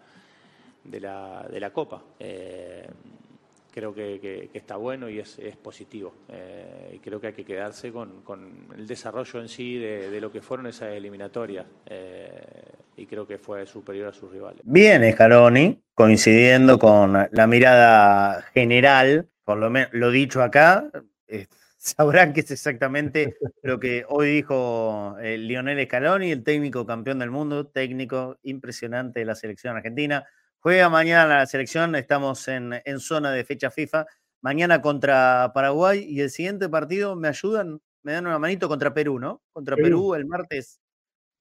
de la, de la Copa. Eh, creo que, está bueno y es, positivo. y creo que hay que quedarse con, con el desarrollo en sí de, de, lo que fueron esas eliminatorias y creo que fue superior a sus rivales. Bien, Scaloni, coincidiendo con la mirada general, por lo menos lo dicho acá, eh, sabrán que es exactamente lo que hoy dijo el eh, Lionel Scaloni, el técnico campeón del mundo, técnico impresionante de la selección argentina. Juega mañana la selección, estamos en, en zona de fecha FIFA, mañana contra Paraguay y el siguiente partido, ¿me ayudan? Me dan una manito contra Perú, ¿no? Contra Perú el martes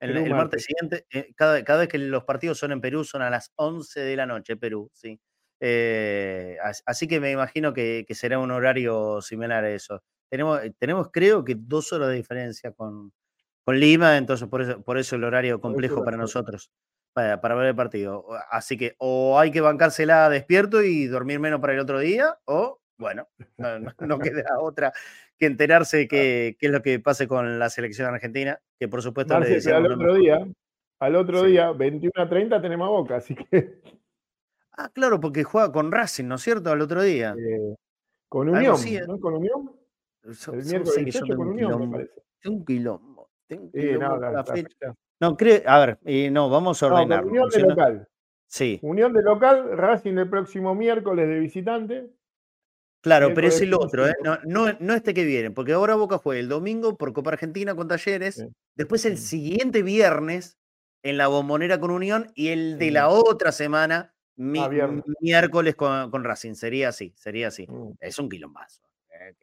el, martes siguiente, eh, cada, cada, vez que los partidos son en Perú, son a las 11 de la noche, Perú, sí. Eh, así que me imagino que, será un horario similar a eso. Tenemos, eh, tenemos, creo que dos horas de diferencia con, con Lima, entonces por eso, por eso el horario complejo para nosotros, para, para, ver el partido. Así que o hay que bancársela despierto y dormir menos para el otro día, o bueno, no, queda otra que enterarse qué, qué, es lo que pase con la selección argentina, que por supuesto le al otro día, al otro día, 21 a 30 tenemos a Boca, así que... Ah, claro, porque juega con Racing, ¿no es cierto? Al otro día. Eh, con Unión, ¿no? ¿no? Con Unión. el miércoles 18 con Unión, me parece. Un quilombo. Tengo un quilombo no, la fecha. No, creo, a ver, y no, vamos a ordenar. Unión de local. Sí. Unión de local, Racing el próximo miércoles de visitante. Claro, pero es el otro, ¿eh? no, no, este que viene, porque ahora Boca juega el domingo por Copa Argentina con Talleres, después el siguiente viernes en la Bombonera con Unión y el de la otra semana, ah, miércoles con, Racing. Sería así, sería así. Mm. Es un quilombazo.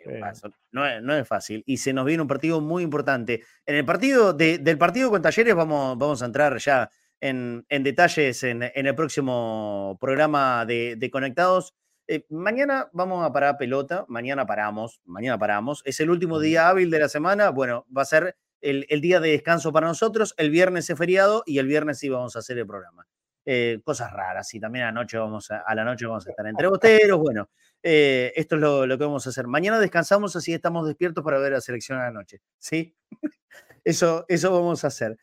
Eh, no, no, es fácil. Y se nos viene un partido muy importante. En el partido del partido con Talleres vamos, vamos a entrar ya en, detalles en, el próximo programa de, de Conectados. Eh, mañana vamos a parar pelota, mañana paramos, mañana paramos. Es el último día hábil de la semana. Bueno, va a ser el, día de descanso para nosotros. El viernes es feriado y el viernes sí vamos a hacer el programa. Eh, cosas raras y también anoche vamos a, la noche vamos a estar entre boteros. Bueno, eh, esto es lo, que vamos a hacer. Mañana descansamos, así estamos despiertos para ver la selección a la noche. ¿Sí? eso, eso vamos a hacer.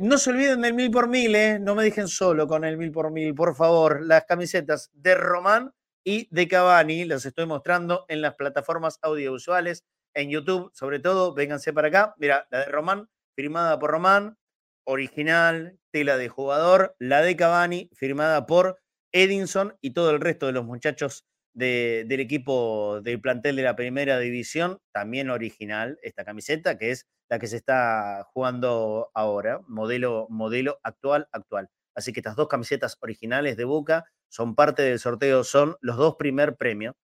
no se olviden del mil por mil, ¿eh? no me dejen solo con el mil por mil, por favor. Las camisetas de Román y de Cavani. Los estoy mostrando en las plataformas audiovisuales, en YouTube, sobre todo. Vénganse para acá. Mira, la de Román, firmada por Román, original, tela de jugador. La de Cavani, firmada por Edinson y todo el resto de los muchachos del equipo del plantel de la primera división, también original esta camiseta, que es la que se está jugando ahora, modelo, modelo actual, actual. Así que estas dos camisetas originales de Boca son parte del sorteo, son los dos primer premios.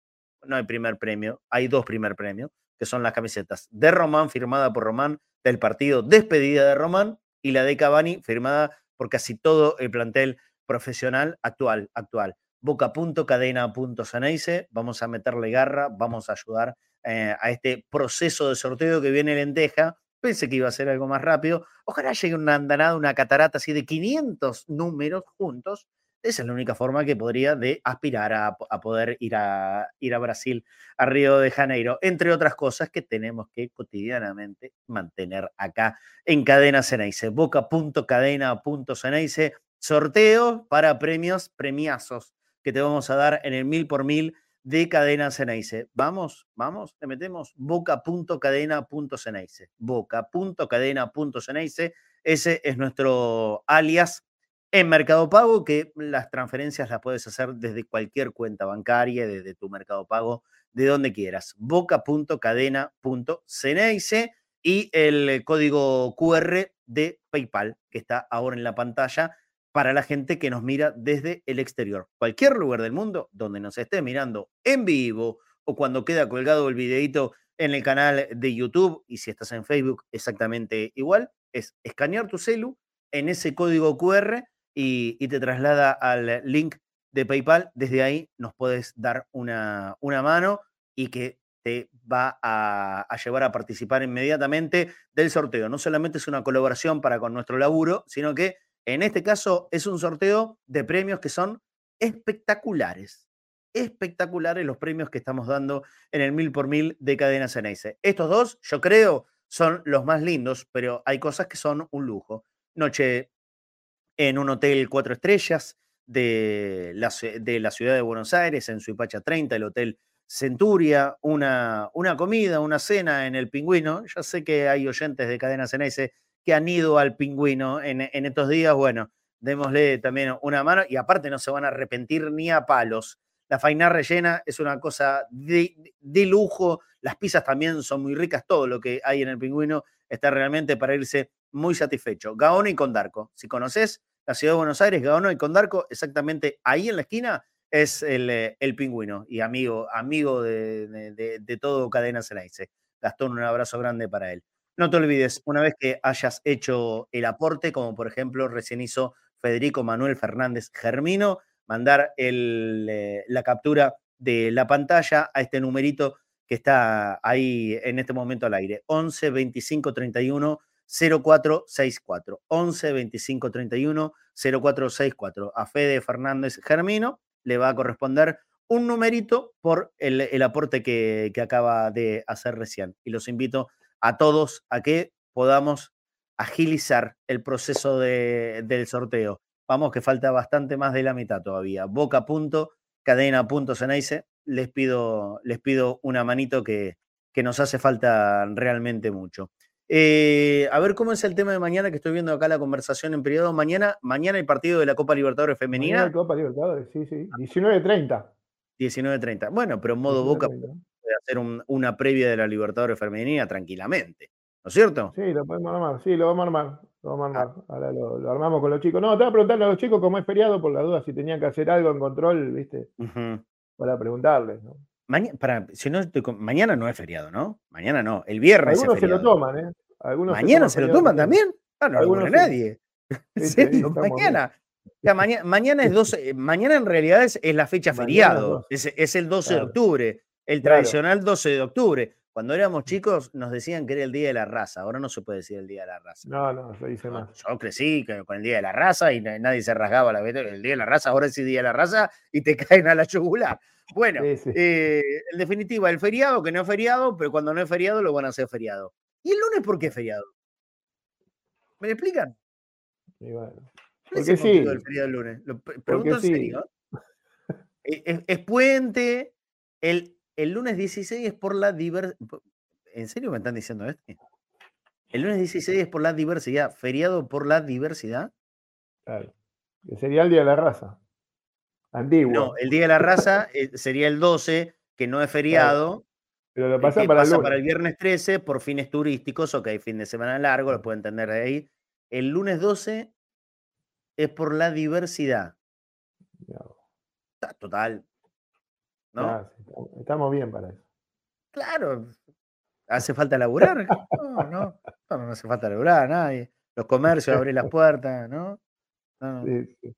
No hay primer premio, hay dos primer premios, que son las camisetas de Román, firmada por Román, del partido Despedida de Román, y la de Cavani, firmada por casi todo el plantel profesional actual, actual. Boca.cadena.ceneice, vamos a meterle garra, vamos a ayudar eh, a este proceso de sorteo que viene lenteja. Pensé que iba a ser algo más rápido. Ojalá llegue una andanada, una catarata así de 500 números juntos. Esa es la única forma que podría de aspirar a, poder ir a, ir a Brasil, a Río de Janeiro, entre otras cosas que tenemos que cotidianamente mantener acá en Cadena Ceneice. Boca.cadena.ceneice, sorteo para premios, premiazos que te vamos a dar en el mil por mil de Cadena Ceneice. Vamos, vamos, le metemos boca.cadena.ceneice. Boca.cadena.ceneice. Ese es nuestro alias en Mercado Pago, que las transferencias las puedes hacer desde cualquier cuenta bancaria, desde tu Mercado Pago, de donde quieras. Boca.cadena.ceneice y el código QR de PayPal, que está ahora en la pantalla para la gente que nos mira desde el exterior. Cualquier lugar del mundo donde nos esté mirando en vivo o cuando queda colgado el videito en el canal de YouTube y si estás en Facebook exactamente igual, es escanear tu celu en ese código QR y, te traslada al link de PayPal. Desde ahí nos puedes dar una, una mano y que te va a, a, llevar a participar inmediatamente del sorteo. No solamente es una colaboración para con nuestro laburo, sino que en este caso es un sorteo de premios que son espectaculares. Espectaculares los premios que estamos dando en el mil por mil de Cadena Ceneice. Estos dos, yo creo, son los más lindos, pero hay cosas que son un lujo. Noche en un hotel cuatro estrellas de la, de la ciudad de Buenos Aires, en Suipacha 30, el Hotel Centuria, una, una comida, una cena en el Pingüino. Ya sé que hay oyentes de Cadena Ceneice que han ido al pingüino en, estos días, bueno, démosle también una mano y aparte no se van a arrepentir ni a palos. La faina rellena es una cosa de, lujo, las pizzas también son muy ricas, todo lo que hay en el pingüino está realmente para irse muy satisfecho. Gaona y Condarco, si conoces la ciudad de Buenos Aires, Gaona y Condarco, exactamente ahí en la esquina es el, eh, pingüino y amigo, amigo de, todo Cadena Ceneice. Gastón, un abrazo grande para él. No te olvides, una vez que hayas hecho el aporte, como por ejemplo recién hizo Federico Manuel Fernández Germino, mandar eh, la captura de la pantalla a este numerito que está ahí en este momento al aire. 11 25 31 0464. 11 25 31 0464. A Fede Fernández Germino le va a corresponder un numerito por el, aporte que, que, acaba de hacer recién. Y los invito a todos a que podamos agilizar el proceso de, del sorteo. Vamos, que falta bastante más de la mitad todavía. Boca punto, cadena punto Les pido, les pido una manito que, que nos hace falta realmente mucho. Eh, a ver cómo es el tema de mañana, que estoy viendo acá la conversación en periodo. Mañana, mañana el partido de la Copa Libertadores Femenina. Mañana Copa Libertadores, sí, sí. 19.30. 19.30. Bueno, pero en modo Boca hacer una previa de la Libertadores Femenina tranquilamente. ¿No es cierto? Sí, lo podemos armar, sí, lo vamos a armar. Lo vamos a ah. armar. Ahora lo, armamos con los chicos. No, te voy a preguntarle a los chicos cómo es feriado, por la duda, si tenían que hacer algo en control, ¿viste? Para preguntarles. Mañana, para, si no, mañana no es feriado, ¿no? Mañana no, el viernes Algunos se lo toman, ¿eh? Algunos ¿Mañana se, lo toman también? Ah, no lo nadie. mañana. mañana, es 12, mañana en realidad es, la fecha feriado, es, el 12 de octubre. El tradicional 12 de octubre. Cuando éramos chicos nos decían que era el Día de la Raza. Ahora no se puede decir el Día de la Raza. No, no, se dice más. Yo crecí con el Día de la Raza y nadie se rasgaba la vez. El Día de la Raza, ahora es el Día de la Raza y te caen a la yugular. Bueno, eh, en definitiva, el feriado, que no es feriado, pero cuando no es feriado lo van a hacer feriado. ¿Y el lunes por qué es feriado? ¿Me lo explican? Sí. El feriado del lunes? Lo pregunto en serio. es puente, el, el lunes 16 es por la diversidad. ¿En serio me están diciendo esto? El lunes 16 es por la diversidad, feriado por la diversidad. Claro. Que sería el Día de la Raza. Antiguo. No, el Día de la Raza eh, sería el 12, que no es feriado. Pero lo pasa, para, pasa para el viernes 13 por fines turísticos, ok, fin de semana largo, lo pueden entender de ahí. El lunes 12 es por la diversidad. Total. ¿No? estamos bien para eso. Claro. ¿Hace falta laburar? No, no, no, hace falta laburar nadie. Los comercios, abrir las puertas, ¿no?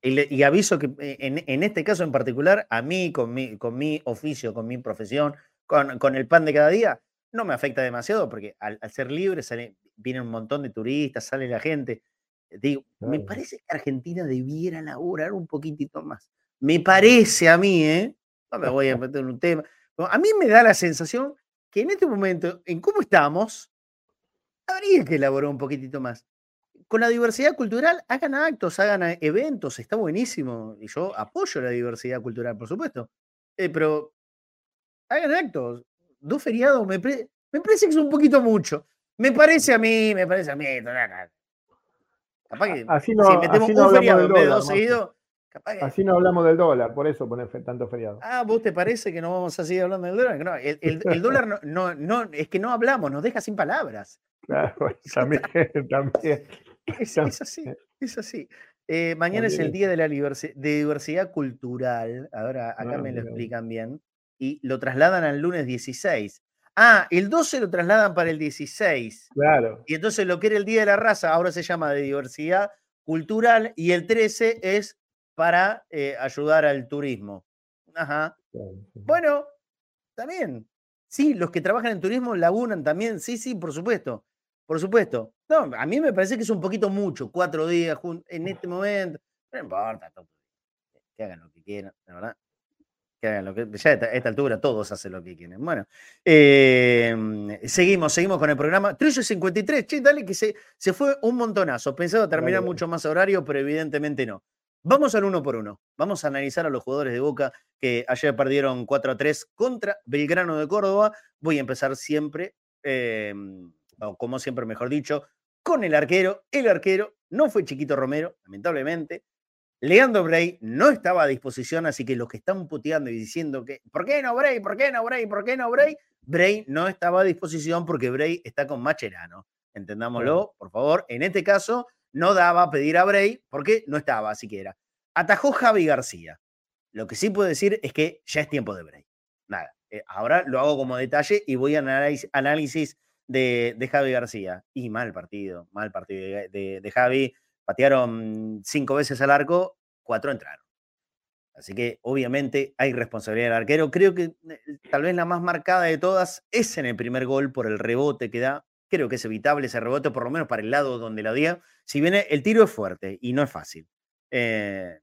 Y, aviso que eh, en, este caso en particular, a mí, con mi, con mi oficio, con mi profesión, con, el pan de cada día, no me afecta demasiado porque al, ser libre sale, viene un montón de turistas, sale la gente. Digo, me parece que Argentina debiera laburar un poquitito más. Me parece a mí, ¿eh? No me voy a meter en un tema. A mí me da la sensación que en este momento, en cómo estamos, habría que elaborar un poquitito más. Con la diversidad cultural, hagan actos, hagan eh, eventos, está buenísimo. Y yo apoyo la diversidad cultural, por supuesto. Eh, pero hagan actos. Dos feriados me, me parece que es un poquito mucho. Me parece a mí, me parece a mí. Capaz que así no, si metemos un feriado en vez de dos seguidos, Así no hablamos del dólar, por eso poner tanto feriado. Ah, ¿vos te parece que no vamos a seguir hablando del dólar? No, el, dólar no, no, es que no hablamos, nos deja sin palabras. Claro, también, también. Es, así, es así. Eh, mañana es el Día de la Diversidad Cultural. Ahora acá ah, me lo explican bien y lo trasladan al lunes 16. Ah, el 12 lo trasladan para el 16. Claro. Y entonces lo que era el Día de la Raza ahora se llama de diversidad cultural y el 13 es para eh, ayudar al turismo. Ajá. Bueno, también. Sí, los que trabajan en turismo laburan también. Sí, sí, por supuesto. Por supuesto. No, a mí me parece que es un poquito mucho, cuatro días en este momento. No importa, que hagan lo que quieran, la verdad lo que, ya a esta, altura todos hacen lo que quieren. Bueno, em, seguimos, seguimos con el programa. 13.53, che, dale que se, se fue un montonazo. Pensaba terminar mucho más horario, pero evidentemente no. Vamos al uno por uno. Vamos a analizar a los jugadores de Boca que ayer perdieron 4 a 3 contra Belgrano de Córdoba. Voy a empezar siempre, em, o como siempre, mejor dicho, con el arquero. El arquero no fue Chiquito Romero, lamentablemente. Leandro Bray no estaba a disposición, así que los que están puteando y diciendo que, ¿por qué no Bray? ¿Por qué no Bray? ¿Por qué no Bray? Bray no estaba a disposición porque Bray está con Macherano. Entendámoslo, por favor. En este caso, no daba a pedir a Bray porque no estaba siquiera. Atajó Javi García. Lo que sí puedo decir es que ya es tiempo de Bray. Nada. Eh, ahora lo hago como detalle y voy a análisis, de, Javi García. Y mal partido, mal partido de Javi patearon cinco veces al arco, cuatro entraron. Así que obviamente hay responsabilidad del arquero. Creo que eh, tal vez la más marcada de todas es en el primer gol por el rebote que da. Creo que es evitable ese rebote, por lo menos para el lado donde lo dio. Si viene, el tiro es fuerte y no es fácil. Eh,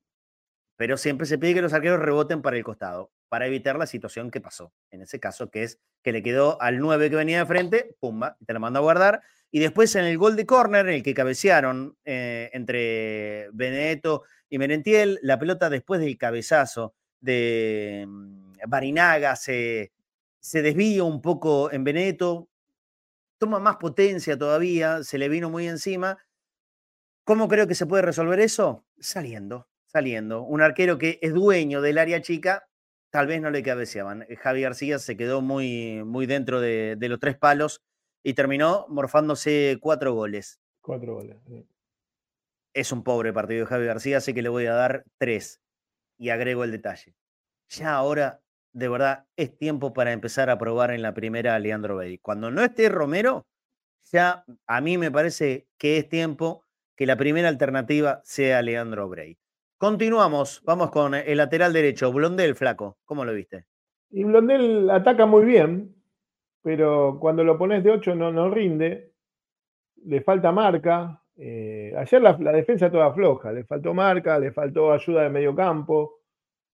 pero siempre se pide que los arqueros reboten para el costado, para evitar la situación que pasó. En ese caso, que es que le quedó al 9 que venía de frente, pumba, te la manda a guardar. Y después en el gol de córner, en el que cabecearon eh, entre Benedetto y Merentiel, la pelota después del cabezazo de mm, Barinaga se, se desvía un poco en Benedetto, toma más potencia todavía, se le vino muy encima. ¿Cómo creo que se puede resolver eso? Saliendo, saliendo. Un arquero que es dueño del área chica, tal vez no le cabeceaban. Javi García se quedó muy, muy dentro de, de los tres palos y terminó morfándose cuatro goles. Cuatro goles. Es un pobre partido de Javi García, así que le voy a dar tres. Y agrego el detalle. Ya ahora, de verdad, es tiempo para empezar a probar en la primera a Leandro Bey. Cuando no esté Romero, ya a mí me parece que es tiempo que la primera alternativa sea Leandro Bray. Continuamos, vamos con el lateral derecho, Blondel, flaco, ¿cómo lo viste? Y Blondel ataca muy bien, pero cuando lo pones de 8 no, no rinde, le falta marca. Eh, ayer la, defensa toda floja, le faltó marca, le faltó ayuda de medio campo.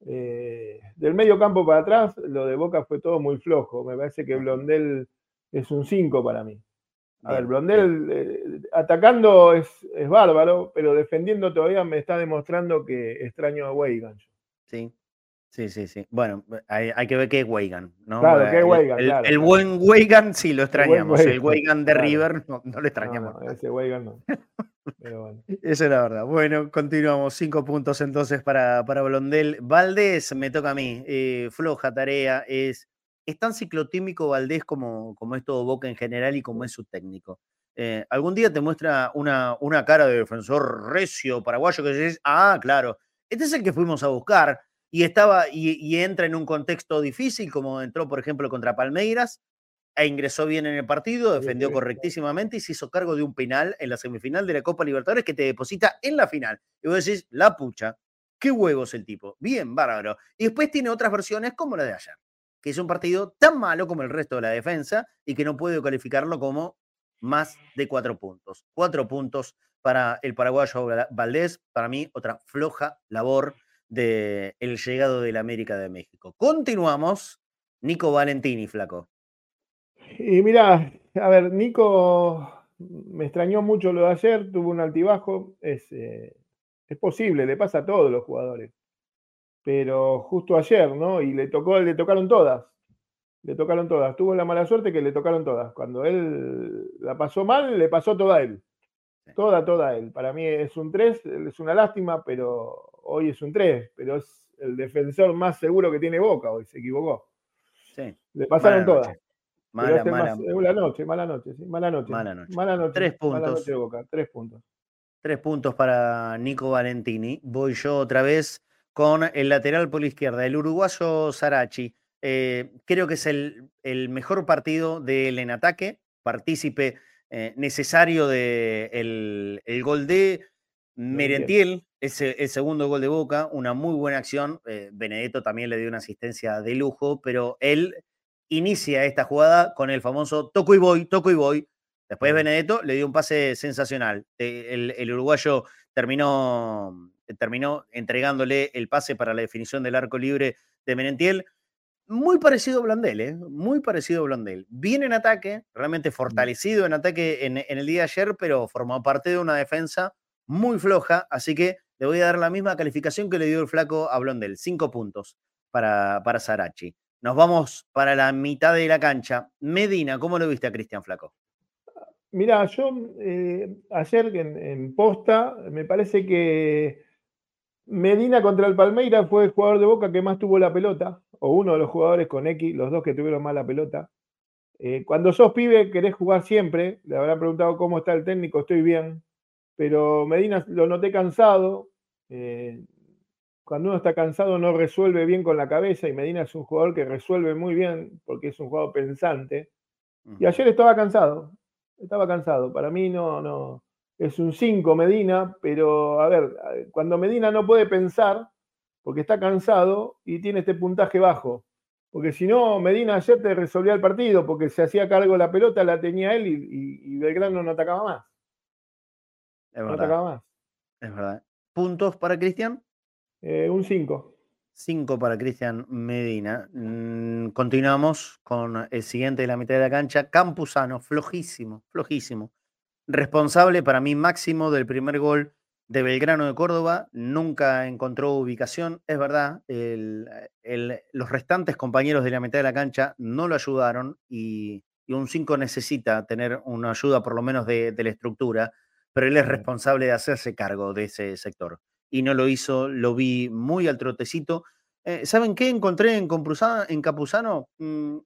Eh, del medio campo para atrás, lo de Boca fue todo muy flojo. Me parece que Blondel es un 5 para mí. A ver, Blondel eh, atacando es, es, bárbaro, pero defendiendo todavía me está demostrando que extraño a Weigan. Sí, Sí, sí, sí. Bueno, hay, que ver qué es Weigan, ¿no? Claro, qué es Weigan, el, claro, el, buen Weigan sí lo extrañamos. El Weigan, de River no, lo extrañamos. No, ese Weigan no. Pero bueno. Esa es la verdad. Bueno, continuamos. Cinco puntos entonces para, para Blondel. Valdés, me toca a mí. Eh, floja tarea. Es, es tan ciclotímico Valdés como, como es todo Boca en general y como es su técnico. Eh, algún día te muestra una, una cara de defensor recio paraguayo que dices, ah, claro, este es el que fuimos a buscar y estaba y, entra en un contexto difícil, como entró, por ejemplo, contra Palmeiras, e ingresó bien en el partido, defendió correctísimamente y se hizo cargo de un penal en la semifinal de la Copa Libertadores que te deposita en la final. Y vos decís, la pucha, qué huevos el tipo, bien, bárbaro. Y después tiene otras versiones como la de ayer, que es un partido tan malo como el resto de la defensa y que no puedo calificarlo como más de cuatro puntos. Cuatro puntos para el paraguayo Valdés, para mí otra floja labor del el llegado del América de México. Continuamos. Nico Valentini, flaco. Y mira, a ver, Nico me extrañó mucho lo de ayer, tuvo un altibajo, es, eh, es posible, le pasa a todos los jugadores. Pero justo ayer, ¿no? Y le tocó, le tocaron todas. Le tocaron todas. Tuvo la mala suerte que le tocaron todas. Cuando él la pasó mal, le pasó toda a él. Toda, toda a él. Para mí es un 3, es una lástima, pero hoy es un 3, pero es el defensor más seguro que tiene Boca hoy, se equivocó. Sí. Le pasaron todas. Mala, mala, mala noche, mala noche, sí, mala noche. Mala noche. Mala noche. Tres puntos. Mala noche de Boca, tres puntos. Tres puntos para Nico Valentini. Voy yo otra vez con el lateral por la izquierda, el uruguayo Sarachi. Eh, creo que es el, el, mejor partido de él en ataque, partícipe eh, necesario del de el gol de Merentiel, ese, el segundo gol de Boca, una muy buena acción. Eh, Benedetto también le dio una asistencia de lujo, pero él inicia esta jugada con el famoso toco y voy, toco y voy. Después Benedetto le dio un pase sensacional. Eh, el, uruguayo terminó, terminó entregándole el pase para la definición del arco libre de Merentiel. Muy parecido a Blondel, ¿eh? muy parecido a Blondel. Bien en ataque, realmente fortalecido en ataque en, en el día de ayer, pero formó parte de una defensa muy floja, así que le voy a dar la misma calificación que le dio el flaco a Blondel, cinco puntos para, para Sarachi. Nos vamos para la mitad de la cancha. Medina, ¿cómo lo viste a Cristian Flaco? Mira, yo eh, ayer en, posta me parece que Medina contra el Palmeira fue el jugador de Boca que más tuvo la pelota, o uno de los jugadores con X, los dos que tuvieron más la pelota. Eh, cuando sos pibe querés jugar siempre, le habrán preguntado cómo está el técnico, estoy bien, pero Medina lo noté cansado. Eh, cuando uno está cansado no resuelve bien con la cabeza y Medina es un jugador que resuelve muy bien porque es un jugador pensante. Y ayer estaba cansado, estaba cansado. Para mí no, no, es un 5 Medina, pero a ver, cuando Medina no puede pensar porque está cansado y tiene este puntaje bajo. Porque si no, Medina ayer te resolvía el partido porque se hacía cargo la pelota, la tenía él y, y Belgrano no atacaba más. Es verdad. Es verdad. ¿Puntos para Cristian? Eh, un 5. 5 para Cristian Medina. Mm, continuamos con el siguiente de la mitad de la cancha. Campuzano, flojísimo, flojísimo. Responsable para mí máximo del primer gol de Belgrano de Córdoba. Nunca encontró ubicación. Es verdad, los restantes compañeros de la mitad de la cancha no lo ayudaron y, un 5 necesita tener una ayuda por lo menos de la estructura pero él es responsable de hacerse cargo de ese sector. Y no lo hizo, lo vi muy al trotecito. Eh, ¿Saben qué encontré en, en Capuzano? Mm,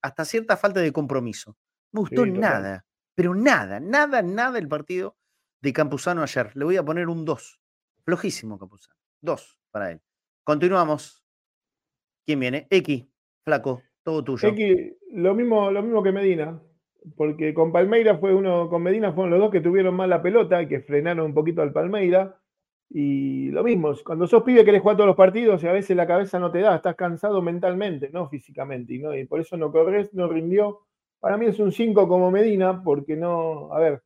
hasta cierta falta de compromiso. Me gustó nada, pero nada, nada, nada el partido de Campuzano ayer. Le voy a poner un 2. Flojísimo Campuzano. 2 para él. Continuamos. ¿Quién viene? X, flaco, todo tuyo. X, lo mismo, lo mismo que Medina porque con Palmeira fue uno, con Medina fueron los dos que tuvieron más la pelota, que frenaron un poquito al Palmeira. Y lo mismo, cuando sos pibe querés jugar todos los partidos y a veces la cabeza no te da, estás cansado mentalmente, no físicamente, y, ¿no? y por eso no corres, no rindió. Para mí es un 5 como Medina, porque no, a ver,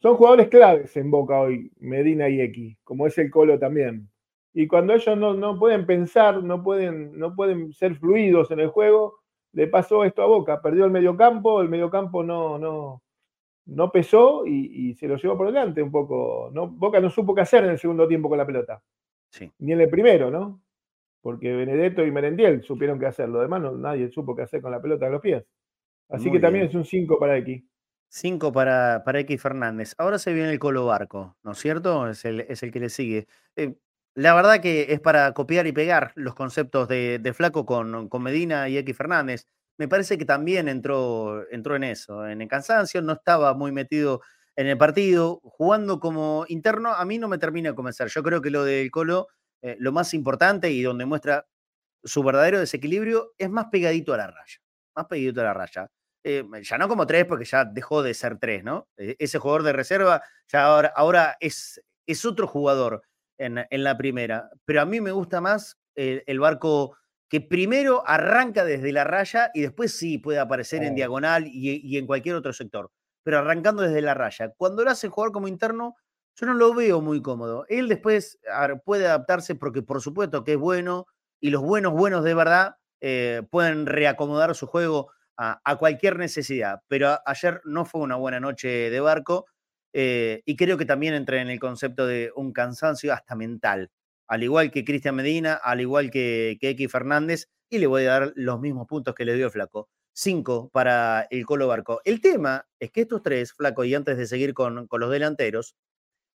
son jugadores claves en Boca hoy, Medina y X, como es el Colo también. Y cuando ellos no, no pueden pensar, no pueden, no pueden ser fluidos en el juego, le pasó esto a Boca, perdió el mediocampo, el mediocampo no, no, no pesó y, se lo llevó por delante un poco. No, Boca no supo qué hacer en el segundo tiempo con la pelota. Sí. Ni en el primero, ¿no? porque Benedetto y Merendiel supieron qué hacer, lo demás nadie supo qué hacer con la pelota de los pies. Así que también es un 5 para X. 5 para, para X Fernández. Ahora se viene el Colo Barco, ¿no es cierto? Es el, es el que le sigue. Eh, la verdad que es para copiar y pegar los conceptos de, Flaco con, Medina y X Fernández. Me parece que también entró, entró en eso, en el cansancio, no estaba muy metido en el partido, jugando como interno, a mí no me termina de convencer. Yo creo que lo del Colo, eh, lo más importante y donde muestra su verdadero desequilibrio es más pegadito a la raya, más pegadito a la raya. Eh, ya no como tres, porque ya dejó de ser tres, ¿no? E, ese jugador de reserva ya ahora, ahora es, es otro jugador en, la primera. Pero a mí me gusta más el, barco que primero arranca desde la raya y después sí puede aparecer en diagonal y, en cualquier otro sector. Pero arrancando desde la raya. Cuando lo hacen jugar como interno, yo no lo veo muy cómodo. Él después puede adaptarse porque por supuesto que es bueno y los buenos, buenos de verdad eh, pueden reacomodar su juego a, cualquier necesidad. Pero ayer no fue una buena noche de barco eh, y creo que también entra en el concepto de un cansancio hasta mental, al igual que Cristian Medina, al igual que, que X Fernández, y le voy a dar los mismos puntos que le dio Flaco. Cinco para el Colo Barco. El tema es que estos tres, Flaco, y antes de seguir con, con los delanteros,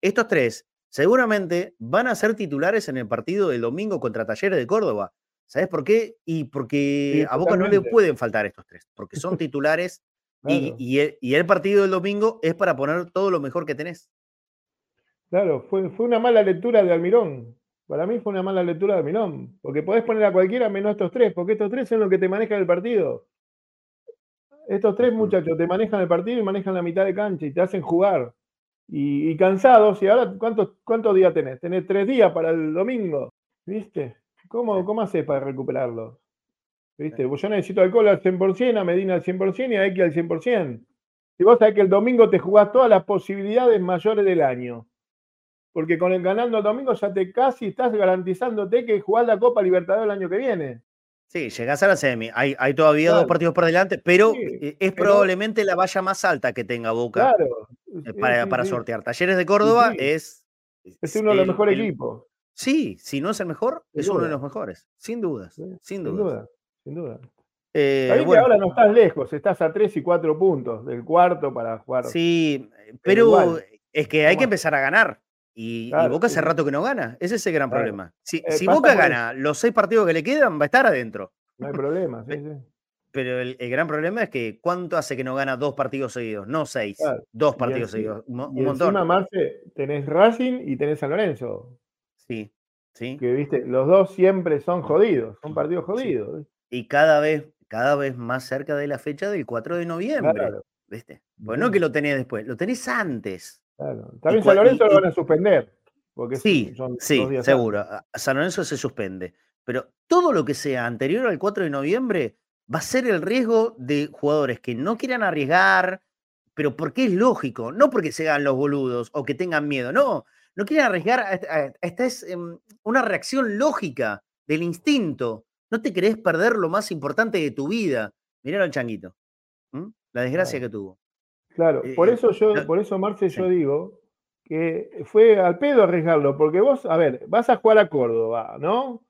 estos tres seguramente van a ser titulares en el partido del domingo contra Talleres de Córdoba. ¿Sabes por qué? Y porque a Boca no le pueden faltar estos tres, porque son titulares y, el, partido del domingo es para poner todo lo mejor que tenés. Claro, fue, fue una mala lectura de Almirón. Para mí fue una mala lectura de Almirón, porque podés poner a cualquiera menos estos tres, porque estos tres son los que te manejan el partido. Estos tres muchachos te manejan el partido y manejan la mitad de cancha y te hacen jugar. Y, cansados, y ahora, ¿cuántos, ¿cuántos días tenés? Tenés tres días para el domingo, ¿viste? ¿Cómo, cómo haces para recuperarlo? ¿Viste? Pues yo necesito alcohol al 100%, a Medina al 100% y a X al 100%. Si vos sabés que el domingo te jugás todas las posibilidades mayores del año. Porque con el ganando el domingo ya te casi estás garantizándote que jugás la Copa Libertadores el año que viene. Sí, llegás a la semi. Hay, hay todavía dos partidos por delante, pero e, es probablemente la valla más alta que tenga Boca eh, para, para sortear. Talleres de Córdoba es. Es uno de los mejores equipos. Sí, si no es el mejor, es uno de los mejores, sin dudas, sin, duda. Sin duda. Eh, ahora no estás lejos, estás a 3 y 4 puntos del cuarto para jugar. Sí, pero es que hay que empezar a ganar. Y, Boca hace rato que no gana. Ese es el gran problema. Si, eh, Boca gana los seis partidos que le quedan, va a estar adentro. No hay problema, sí, sí. Pero el, gran problema es que ¿cuánto hace que no gana dos partidos seguidos? No seis, dos partidos seguidos. Un, y montón. Encima, Marce, tenés Racing y tenés San Lorenzo. Sí, sí. Que viste, los dos siempre son jodidos, son partidos jodidos. Y cada vez, cada vez más cerca de la fecha del 4 de noviembre. ¿Viste? Pues no que lo tenés después, lo tenés antes. Claro. También San Lorenzo lo van a suspender. Porque sí, sí, seguro. San Lorenzo se suspende. Pero todo lo que sea anterior al 4 de noviembre va a ser el riesgo de jugadores que no quieran arriesgar, pero porque es lógico, no porque se hagan los boludos o que tengan miedo, no, no quieren arriesgar, esta es em, una reacción lógica del instinto. No te querés perder lo más importante de tu vida. Mirá al changuito. La desgracia que tuvo. Claro, eh, por eso yo, por eso, Marce, yo digo que fue al pedo arriesgarlo, porque vos, a ver, vas a jugar a Córdoba, ¿no?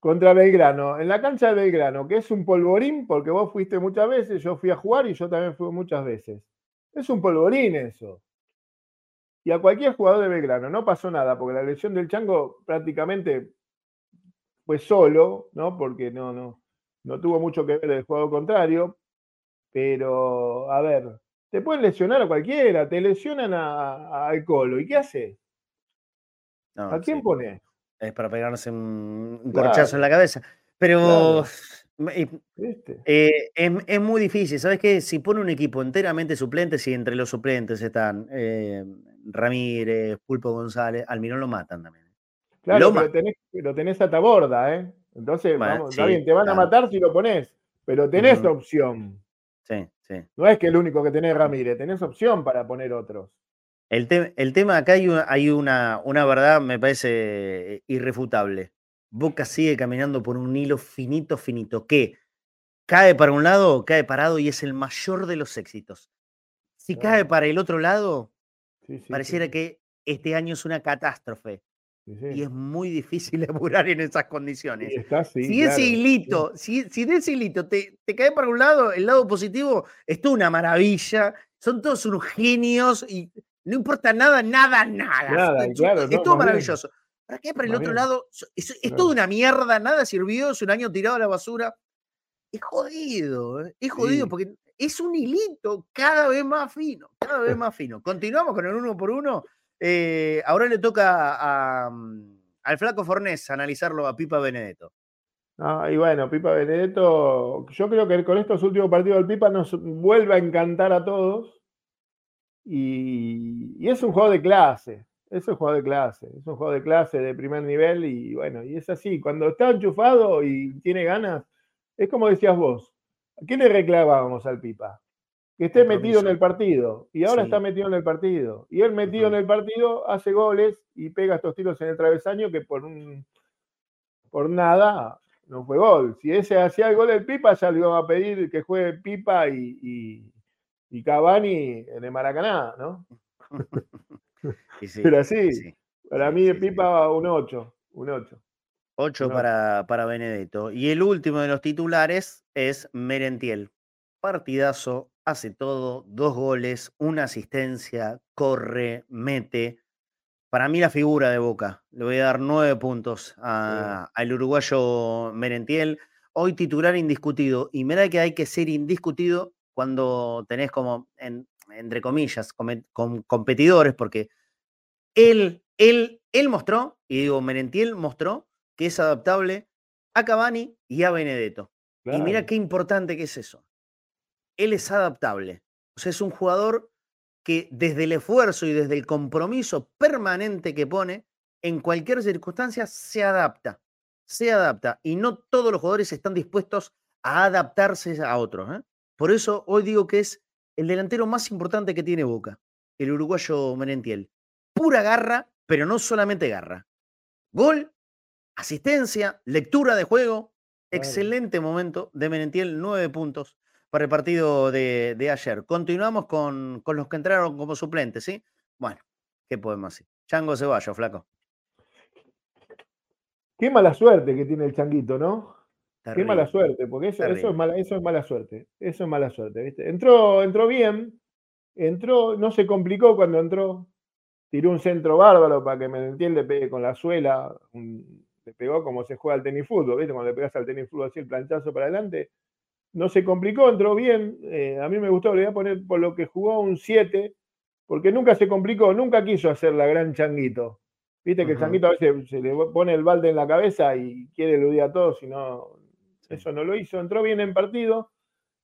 Contra Belgrano, en la cancha de Belgrano, que es un polvorín, porque vos fuiste muchas veces, yo fui a jugar y yo también fui muchas veces. Es un polvorín eso. Y a cualquier jugador de Belgrano no pasó nada, porque la lesión del Chango prácticamente fue solo, ¿no? Porque no, no, no tuvo mucho que ver el juego contrario. Pero, a ver, te pueden lesionar a cualquiera, te lesionan al Colo. ¿Y qué hace? ¿A quién pone? Es para pegarse un, un corchazo en la cabeza. Pero eh, es, muy difícil. ¿Sabes qué? Si pone un equipo enteramente suplente, si entre los suplentes están eh, Ramírez, Pulpo González, Almirón lo matan también. Claro, pero, tenés, pero, tenés, a Taborda, ¿eh? Entonces, vamos, está bien, te van a matar si lo pones, pero tenés opción. Sí, sí. No es que el único que tenés Ramírez, tenés opción para poner otros. El, el tema acá hay, una, hay una, una verdad, me parece irrefutable. Boca sigue caminando por un hilo finito, finito, que cae para un lado, cae parado y es el mayor de los éxitos. Si cae para el otro lado, pareciera que este año es una catástrofe. Y es muy difícil laburar en esas condiciones. si ese hilito, si, si, de ese hilito te, te cae para un lado, el lado positivo es toda una maravilla. Son todos unos genios y no importa nada, nada, nada. es, todo maravilloso. ¿Para qué? Para el otro lado, es, toda una mierda, nada sirvió, es un año tirado a la basura. Es jodido, ¿eh? es jodido porque es un hilito cada vez más fino, cada vez más fino. Continuamos con el uno por uno. Eh, ahora le toca mm, al flaco Fornés analizarlo a Pipa Benedetto. Ah, y bueno, Pipa Benedetto, yo creo que con estos últimos partidos del Pipa nos vuelve a encantar a todos. Y, y, es un juego de clase, es un juego de clase, es un juego de clase de primer nivel y bueno, y es así, cuando está enchufado y tiene ganas, es como decías vos, ¿a qué le reclamábamos al Pipa? Que esté metido en el partido. Y ahora está metido en el partido. Y él metido en el partido hace goles y pega estos tiros en el travesaño que por un por nada no fue gol. Si ese hacía el gol del Pipa, ya le iba a pedir que juegue Pipa y, y, y Cavani en el Maracaná, ¿no? Pero así, para mí el Pipa un 8, un 8. 8 para, para Benedetto. Y el último de los titulares es Merentiel. Partidazo hace todo, dos goles, una asistencia, corre, mete. Para mí la figura de Boca. Le voy a dar nueve puntos al uruguayo Merentiel. Hoy titular indiscutido. Y me da que hay que ser indiscutido cuando tenés como, entre comillas, competidores, porque él, él, él mostró, y digo, Merentiel mostró que es adaptable a Cavani y a Benedetto. Y mira qué importante que es eso él es adaptable. O sea, es un jugador que desde el esfuerzo y desde el compromiso permanente que pone, en cualquier circunstancia se adapta. Se adapta. Y no todos los jugadores están dispuestos a adaptarse a otros. ¿eh? Por eso hoy digo que es el delantero más importante que tiene Boca, el uruguayo Merentiel. Pura garra, pero no solamente garra. Gol, asistencia, lectura de juego. Excelente momento de Merentiel, nueve puntos para el partido de, ayer. Continuamos con, los que entraron como suplentes, ¿sí? Bueno, ¿qué podemos decir? Chango Ceballos, flaco. Qué mala suerte que tiene el changuito, ¿no? Qué mala suerte, porque eso, es mala, eso es mala suerte. Eso es mala suerte, ¿viste? Entró, entró bien, entró, no se complicó cuando entró, tiró un centro bárbaro para que me entiende, con la suela, le pegó como se juega al tenis fútbol, ¿viste? Cuando le pegas al tenis fútbol así el planchazo para adelante, no se complicó, entró bien. Eh, a mí me gustó, le voy a poner por lo que jugó un 7, porque nunca se complicó, nunca quiso hacer la gran changuito. Viste que el changuito a veces se le pone el balde en la cabeza y quiere eludir a todos, y no, eso no lo hizo. Entró bien en partido,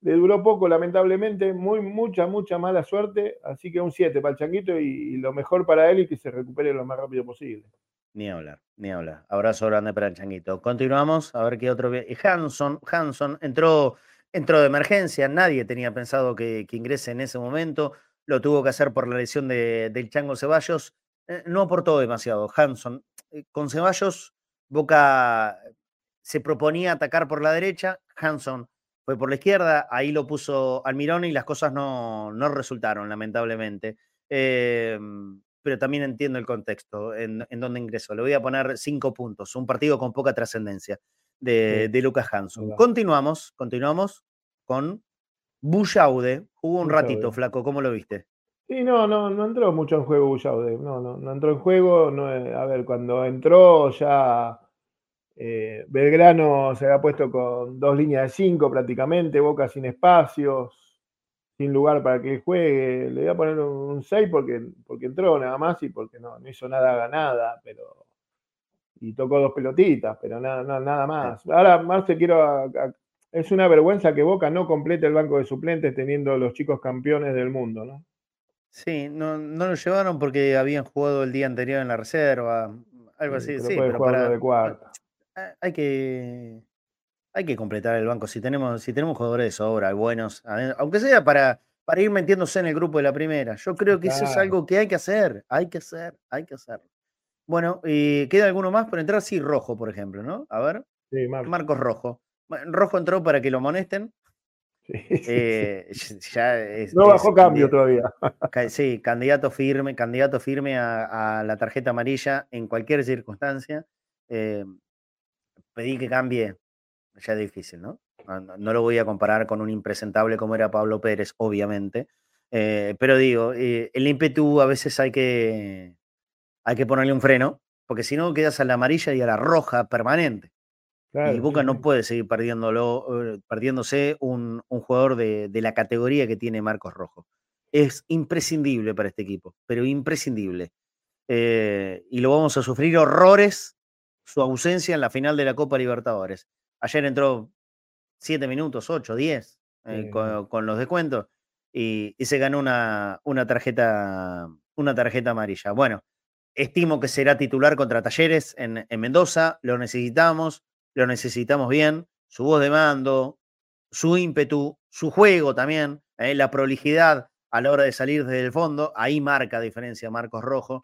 le duró poco, lamentablemente, muy, mucha, mucha mala suerte, así que un 7 para el changuito y, lo mejor para él y que se recupere lo más rápido posible. Ni hablar, ni hablar. Abrazo grande para el changuito. Continuamos, a ver qué otro. Hanson, Hanson entró Entró de emergencia, nadie tenía pensado que, ingrese en ese momento, lo tuvo que hacer por la lesión de, del Chango Ceballos, eh, no aportó demasiado. Hanson, eh, con Ceballos, Boca se proponía atacar por la derecha, Hanson fue por la izquierda, ahí lo puso Almirón y las cosas no, no resultaron, lamentablemente. Em, pero también entiendo el contexto en, en, donde ingresó. Le voy a poner cinco puntos, un partido con poca trascendencia de, Lucas Hanson. Continuamos, continuamos con Bullaude. Jugó un ratito, flaco, ¿cómo lo viste? Sí, no, no, no entró mucho en juego Bullaude. No, no, no entró en juego. No, eh, a ver, cuando entró ya eh, Belgrano se había puesto con dos líneas de cinco prácticamente, Boca sin espacios, sin lugar para que juegue. Le voy a poner un 6 porque, porque entró nada más y porque no, no hizo nada ganada, pero y tocó dos pelotitas, pero nada, nada, más. Ahora, Marce, quiero. es una vergüenza que Boca no complete el banco de suplentes teniendo los chicos campeones del mundo, ¿no? Sí, no, no lo llevaron porque habían jugado el día anterior en la reserva, algo así. Sí, pero para, de cuarta. Hay que, hay que completar el banco. Si tenemos, si tenemos jugadores de sobra, buenos, aunque sea para, para ir metiéndose en el grupo de la primera. Yo creo que eso es algo que hay que hacer, hay que hacer, hay que hacerlo. Bueno, y ¿queda alguno más por entrar? Sí, Rojo, por ejemplo, ¿no? A ver. Sí, Marcos. Rojo. Rojo entró para que lo monesten. Eh, no bajó cambio todavía. Sí, candidato firme, candidato firme a, la tarjeta amarilla en cualquier circunstancia. Eh, pedí que cambie, ya es difícil, ¿no? ¿no? lo voy a comparar con un impresentable como era Pablo Pérez, obviamente. Eh, pero digo, el ímpetu a veces hay que, hay que ponerle un freno, porque si no quedas a la amarilla y a la roja permanente y Boca no puede seguir perdiéndolo, eh, perdiéndose un, jugador de, la categoría que tiene Marcos Rojo. Es imprescindible para este equipo, pero imprescindible. Eh, y lo vamos a sufrir horrores su ausencia en la final de la Copa Libertadores. Ayer entró siete minutos, ocho, diez, eh, con, los descuentos y, se ganó una, una, tarjeta, una tarjeta amarilla. Bueno, estimo que será titular contra Talleres en, en Mendoza, lo necesitamos lo necesitamos bien, su voz de mando, su ímpetu, su juego también, eh, la prolijidad a la hora de salir desde el fondo, ahí marca diferencia Marcos Rojo.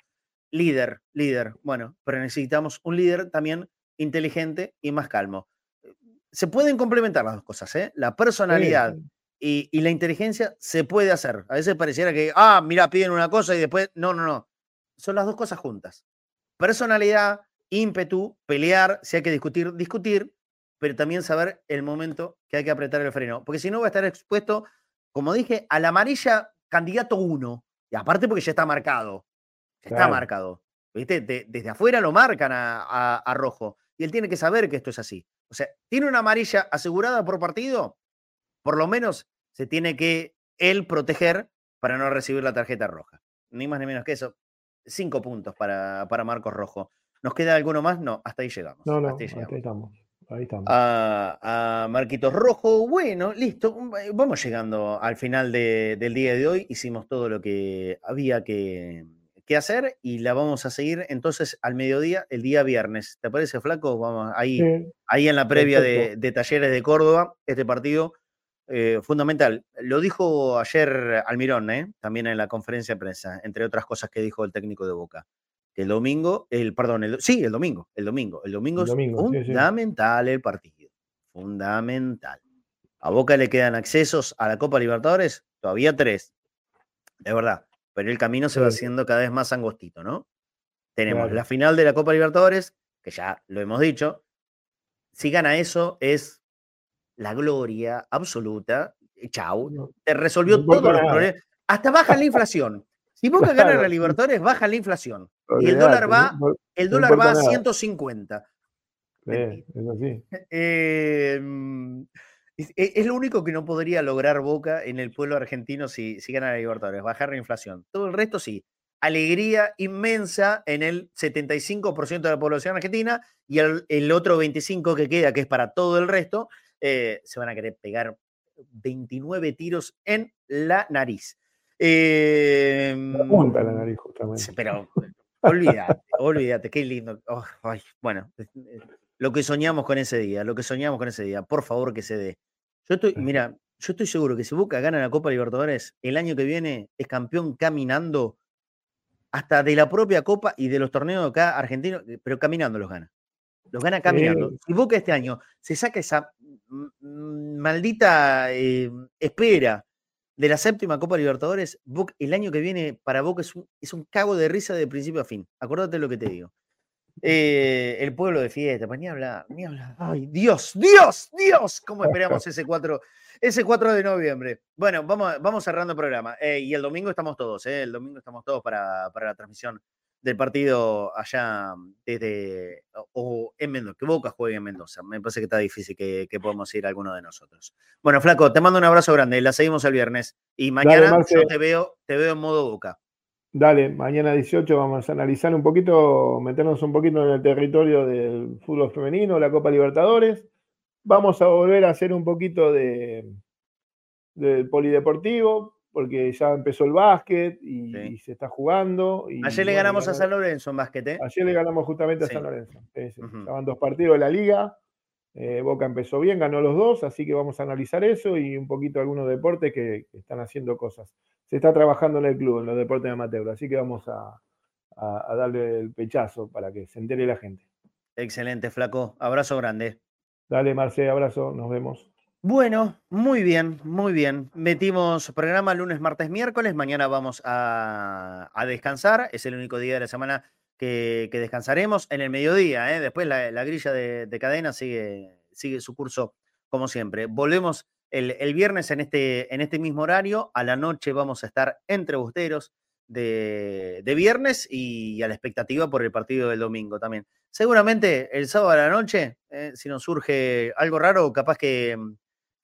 Líder, líder, bueno, pero necesitamos un líder también inteligente y más calmo. Se pueden complementar las dos cosas, ¿eh? La personalidad Y, y, la inteligencia se puede hacer. A veces pareciera que, ah, mira, piden una cosa y después, no, no, no. Son las dos cosas juntas. Personalidad, ímpetu, pelear, si hay que discutir, discutir, pero también saber el momento que hay que apretar el freno. Porque si no va a estar expuesto, como dije, a la amarilla candidato uno. Y aparte porque ya está marcado. está marcado. ¿Viste? desde afuera lo marcan a, a, rojo. Y él tiene que saber que esto es así. O sea, tiene una amarilla asegurada por partido. Por lo menos se tiene que él proteger para no recibir la tarjeta roja. Ni más ni menos que eso. Cinco puntos para, para Marcos Rojo. ¿Nos queda alguno más? No, hasta ahí llegamos. No, no, ahí, estamos. Ahí estamos. A, Marquitos Rojo, bueno, listo. Eh, vamos llegando al final del día de hoy. Hicimos todo lo que había que, hacer y la vamos a seguir entonces al mediodía, el día viernes. ¿Te parece, Flaco? Vamos ahí, ahí en la previa de, Talleres de Córdoba, este partido eh, fundamental. Lo dijo ayer Almirón, ¿eh? también en la conferencia de prensa, entre otras cosas que dijo el técnico de Boca el domingo, el, perdón, el, sí, el domingo, el domingo. El domingo, es fundamental el partido. Fundamental. A Boca le quedan accesos a la Copa Libertadores, todavía tres. De verdad. Pero el camino se va haciendo cada vez más angostito, ¿no? Tenemos la final de la Copa Libertadores, que ya lo hemos dicho. Si gana eso, es la gloria absoluta. Chau. Te resolvió todos los problemas. Hasta baja la inflación. Si Boca gana la Libertadores, baja la inflación. Y el dólar va, el dólar va a 150. Em, es, es, lo único que no podría lograr Boca en el pueblo argentino si, si gana la Libertadores, bajar la inflación. Todo el resto sí. Alegría inmensa en el 75% de la población argentina y el, otro 25% que queda, que es para todo el resto, eh, se van a querer pegar 29 tiros en la nariz. Eh, la nariz, justamente. Pero olvídate, olvídate, qué lindo. Oh, bueno, lo que soñamos con ese día, lo que soñamos con ese día, por favor que se dé. Yo estoy, mira, yo estoy seguro que si Boca gana la Copa Libertadores, el año que viene es campeón caminando hasta de la propia Copa y de los torneos de acá argentinos, eh, pero caminando los gana. Los gana caminando. Si Boca este año se saca esa maldita eh, espera de la séptima Copa Libertadores, el año que viene para Boca es un, es un cago de risa de principio a fin. Acordate lo que te digo. Eh, el pueblo de fiesta, pues ni habla, ni habla. Ay, Dios, Dios, Dios, ¿cómo esperamos ese 4, ese 4 de noviembre? Bueno, vamos, vamos cerrando el programa. Eh, y el domingo estamos todos, eh, el domingo estamos todos para, para la transmisión del partido allá desde, o en Mendoza, que Boca juegue en Mendoza. Me parece que está difícil que, podamos ir alguno de nosotros. Bueno, Flaco, te mando un abrazo grande, la seguimos el viernes y mañana yo te veo, te veo en modo Boca. Dale, mañana 18 vamos a analizar un poquito, meternos un poquito en el territorio del fútbol femenino, la Copa Libertadores. Vamos a volver a hacer un poquito de del polideportivo, porque ya empezó el básquet y, se está jugando. Ayer le ganamos a San Lorenzo en básquet, ¿eh? Ayer le ganamos justamente a San Lorenzo. Estaban dos partidos de la liga. Eh, Boca empezó bien, ganó los dos, así que vamos a analizar eso y un poquito algunos deportes que, están haciendo cosas. Se está trabajando en el club, en los deportes de amateur, así que vamos a, a darle el pechazo para que se entere la gente. Excelente, Flaco. Abrazo grande. Dale, Marce, abrazo, nos vemos. Bueno, muy bien, muy bien. Metimos programa lunes, martes, miércoles. Mañana vamos a, descansar. Es el único día de la semana que, descansaremos en el mediodía. ¿eh? Después la, grilla de, cadena sigue, su curso como siempre. Volvemos el, viernes en este, en este mismo horario. A la noche vamos a estar entre busteros de, viernes y a la expectativa por el partido del domingo también. Seguramente el sábado a la noche, eh, si nos surge algo raro, capaz que,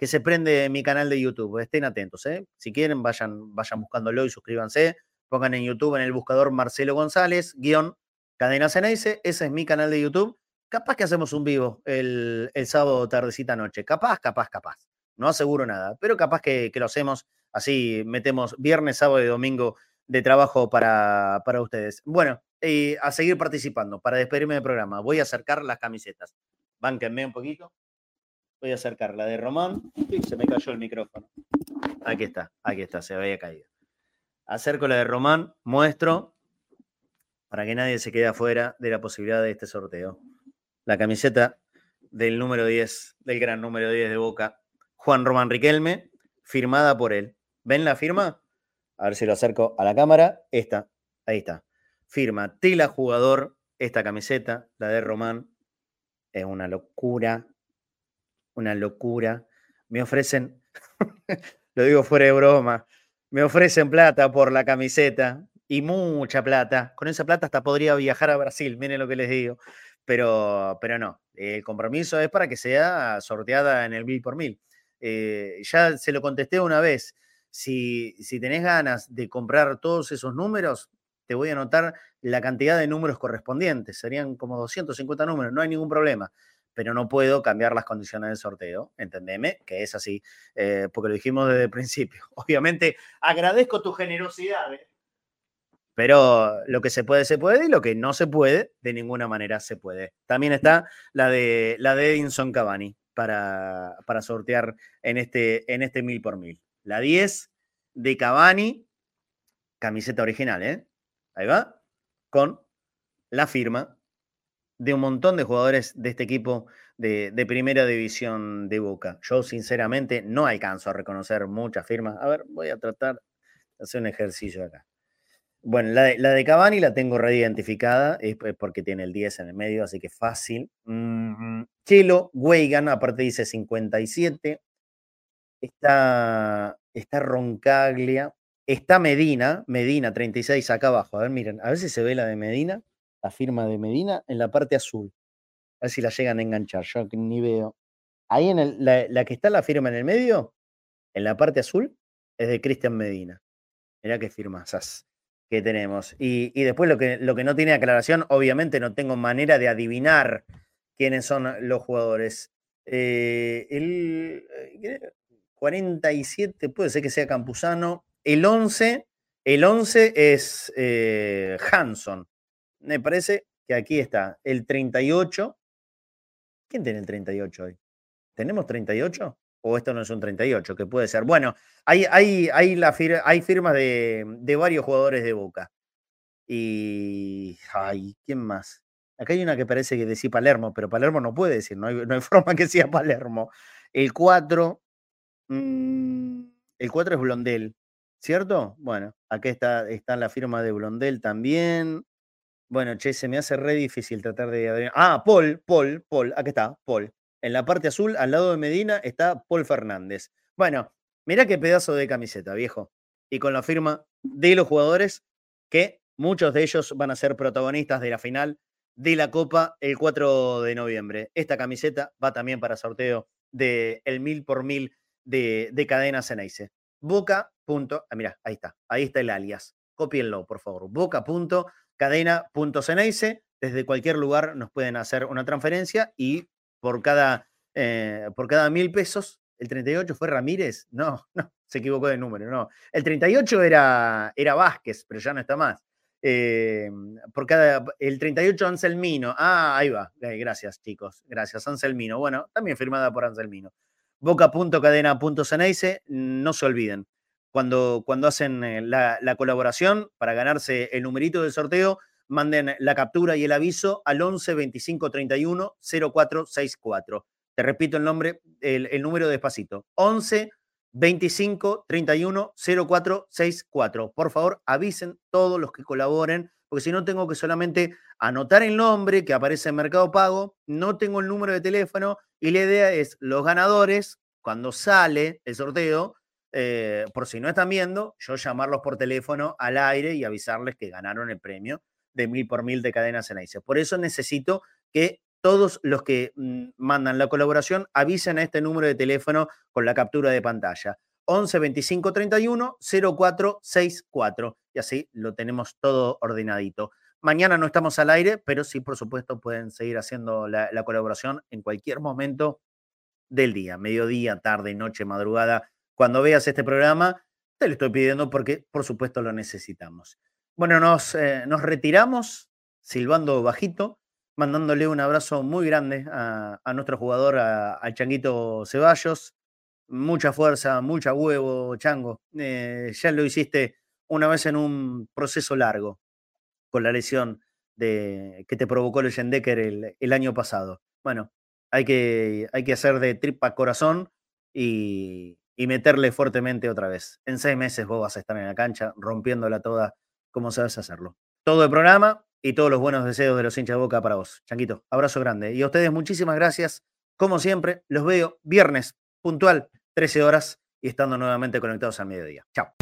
que, se prende mi canal de YouTube. Estén atentos. ¿eh? Si quieren, vayan, vayan buscándolo y suscríbanse. Pongan en YouTube en el buscador Marcelo González, guion Cadena Ceneice. Ese es mi canal de YouTube. Capaz que hacemos un vivo el, el sábado, tardecita, noche. Capaz, capaz, capaz. No aseguro nada, pero capaz que, lo hacemos así, metemos viernes, sábado y domingo de trabajo para, para ustedes. Bueno, y a seguir participando. Para despedirme del programa, voy a acercar las camisetas. Bánquenme un poquito. Voy a acercar la de Román. se me cayó el micrófono. Aquí está, aquí está, se había caído. Acerco la de Román, muestro para que nadie se quede afuera de la posibilidad de este sorteo. La camiseta del número 10, del gran número 10 de Boca, Juan Román Riquelme, firmada por él. ¿Ven la firma? A ver si lo acerco a la cámara. Esta, ahí está. Firma Tila Jugador, esta camiseta, la de Román. Es una locura, una locura. Me ofrecen, lo digo fuera de broma, me ofrecen plata por la camiseta y mucha plata. Con esa plata hasta podría viajar a Brasil, miren lo que les digo. Pero, pero no, el compromiso es para que sea sorteada en el mil por mil. Eh, ya se lo contesté una vez. Si, si tenés ganas de comprar todos esos números, te voy a anotar la cantidad de números correspondientes. Serían como 250 números, no hay ningún problema. Pero no puedo cambiar las condiciones del sorteo, entendeme, que es así, eh, porque lo dijimos desde el principio. Obviamente, agradezco tu generosidad, ¿eh? pero lo que se puede, se puede, y lo que no se puede, de ninguna manera se puede. También está la de, la de Edinson Cavani para, para sortear en este, en este mil por mil. La 10 de Cavani, camiseta original, ¿eh? Ahí va, con la firma de un montón de jugadores de este equipo de, de, primera división de Boca. Yo sinceramente no alcanzo a reconocer muchas firmas. A ver, voy a tratar de hacer un ejercicio acá. Bueno, la de, la Cavani la tengo reidentificada, es porque tiene el 10 en el medio, así que fácil. Mm, Chelo, Weigan, aparte dice 57. Está, está Roncaglia. Está Medina, Medina 36 acá abajo. A ver, miren, a ver si se ve la de Medina, la firma de Medina, en la parte azul. A ver si la llegan a enganchar, yo ni veo. Ahí en el, la, que está la firma en el medio, en la parte azul, es de Cristian Medina. Mirá qué firma, esas que tenemos. Y, después lo que, lo que no tiene aclaración, obviamente no tengo manera de adivinar quiénes son los jugadores. Eh, el 47 eh, puede ser que sea Campuzano. El 11, el 11 es eh, Hanson. Me parece que aquí está. El 38. ¿Quién tiene el 38 hoy? ¿Tenemos 38? o esto no es un 38, que puede ser. Bueno, hay, hay, hay, firmas de, de, varios jugadores de Boca. Y. Ay, ¿quién más? Acá hay una que parece que decía Palermo, pero Palermo no puede decir, no hay, no hay forma que sea Palermo. El 4. Mmm, el 4 es Blondel, ¿cierto? Bueno, acá está, está la firma de Blondel también. Bueno, che, se me hace re difícil tratar de. Ah, Paul, Paul, Paul, acá está, Paul. En la parte azul, al lado de Medina, está Paul Fernández. Bueno, mirá qué pedazo de camiseta, viejo. Y con la firma de los jugadores que muchos de ellos van a ser protagonistas de la final de la Copa el 4 de noviembre. Esta camiseta va también para sorteo del el mil por mil de, de Cadena Ceneice. Boca. Punto, ah, mira, ahí está. Ahí está el alias. Copienlo, por favor. Boca.cadena.ceneice. Desde cualquier lugar nos pueden hacer una transferencia y por cada, eh, por cada mil pesos. ¿El 38 fue Ramírez? No, no, se equivocó de número, no. El 38 era, era Vázquez, pero ya no está más. Eh, por cada, el 38 Anselmino. Ah, ahí va. Gracias, chicos. Gracias, Anselmino. Bueno, también firmada por Anselmino. Boca.cadena.ceneice, no se olviden. Cuando, cuando hacen eh, la, la, colaboración para ganarse el numerito del sorteo, manden la captura y el aviso al 11 25 31 0464. Te repito el nombre, el, el número despacito. 11 25 31 04 64. Por favor, avisen todos los que colaboren, porque si no tengo que solamente anotar el nombre que aparece en Mercado Pago, no tengo el número de teléfono y la idea es los ganadores, cuando sale el sorteo, eh, por si no están viendo, yo llamarlos por teléfono al aire y avisarles que ganaron el premio de mil por mil de cadenas en ICE. Por eso necesito que todos los que mm, mandan la colaboración avisen a este número de teléfono con la captura de pantalla. 11 25 31 04 64 y así lo tenemos todo ordenadito. Mañana no estamos al aire, pero sí, por supuesto, pueden seguir haciendo la, la colaboración en cualquier momento del día, mediodía, tarde, noche, madrugada. Cuando veas este programa, te lo estoy pidiendo porque, por supuesto, lo necesitamos. Bueno, nos, eh, nos retiramos silbando bajito, mandándole un abrazo muy grande a, nuestro jugador, al Changuito Ceballos. Mucha fuerza, mucha huevo, Chango. Eh, ya lo hiciste una vez en un proceso largo con la lesión que te provocó el Schendecker el, el año pasado. Bueno, hay que, hay que hacer de tripa corazón y, y meterle fuertemente otra vez. En seis meses vos vas a estar en la cancha rompiéndola toda como sabes hacerlo. Todo el programa y todos los buenos deseos de los hinchas de boca para vos. Chanquito, abrazo grande. Y a ustedes muchísimas gracias. Como siempre, los veo viernes puntual, 13 horas y estando nuevamente conectados al mediodía. Chao.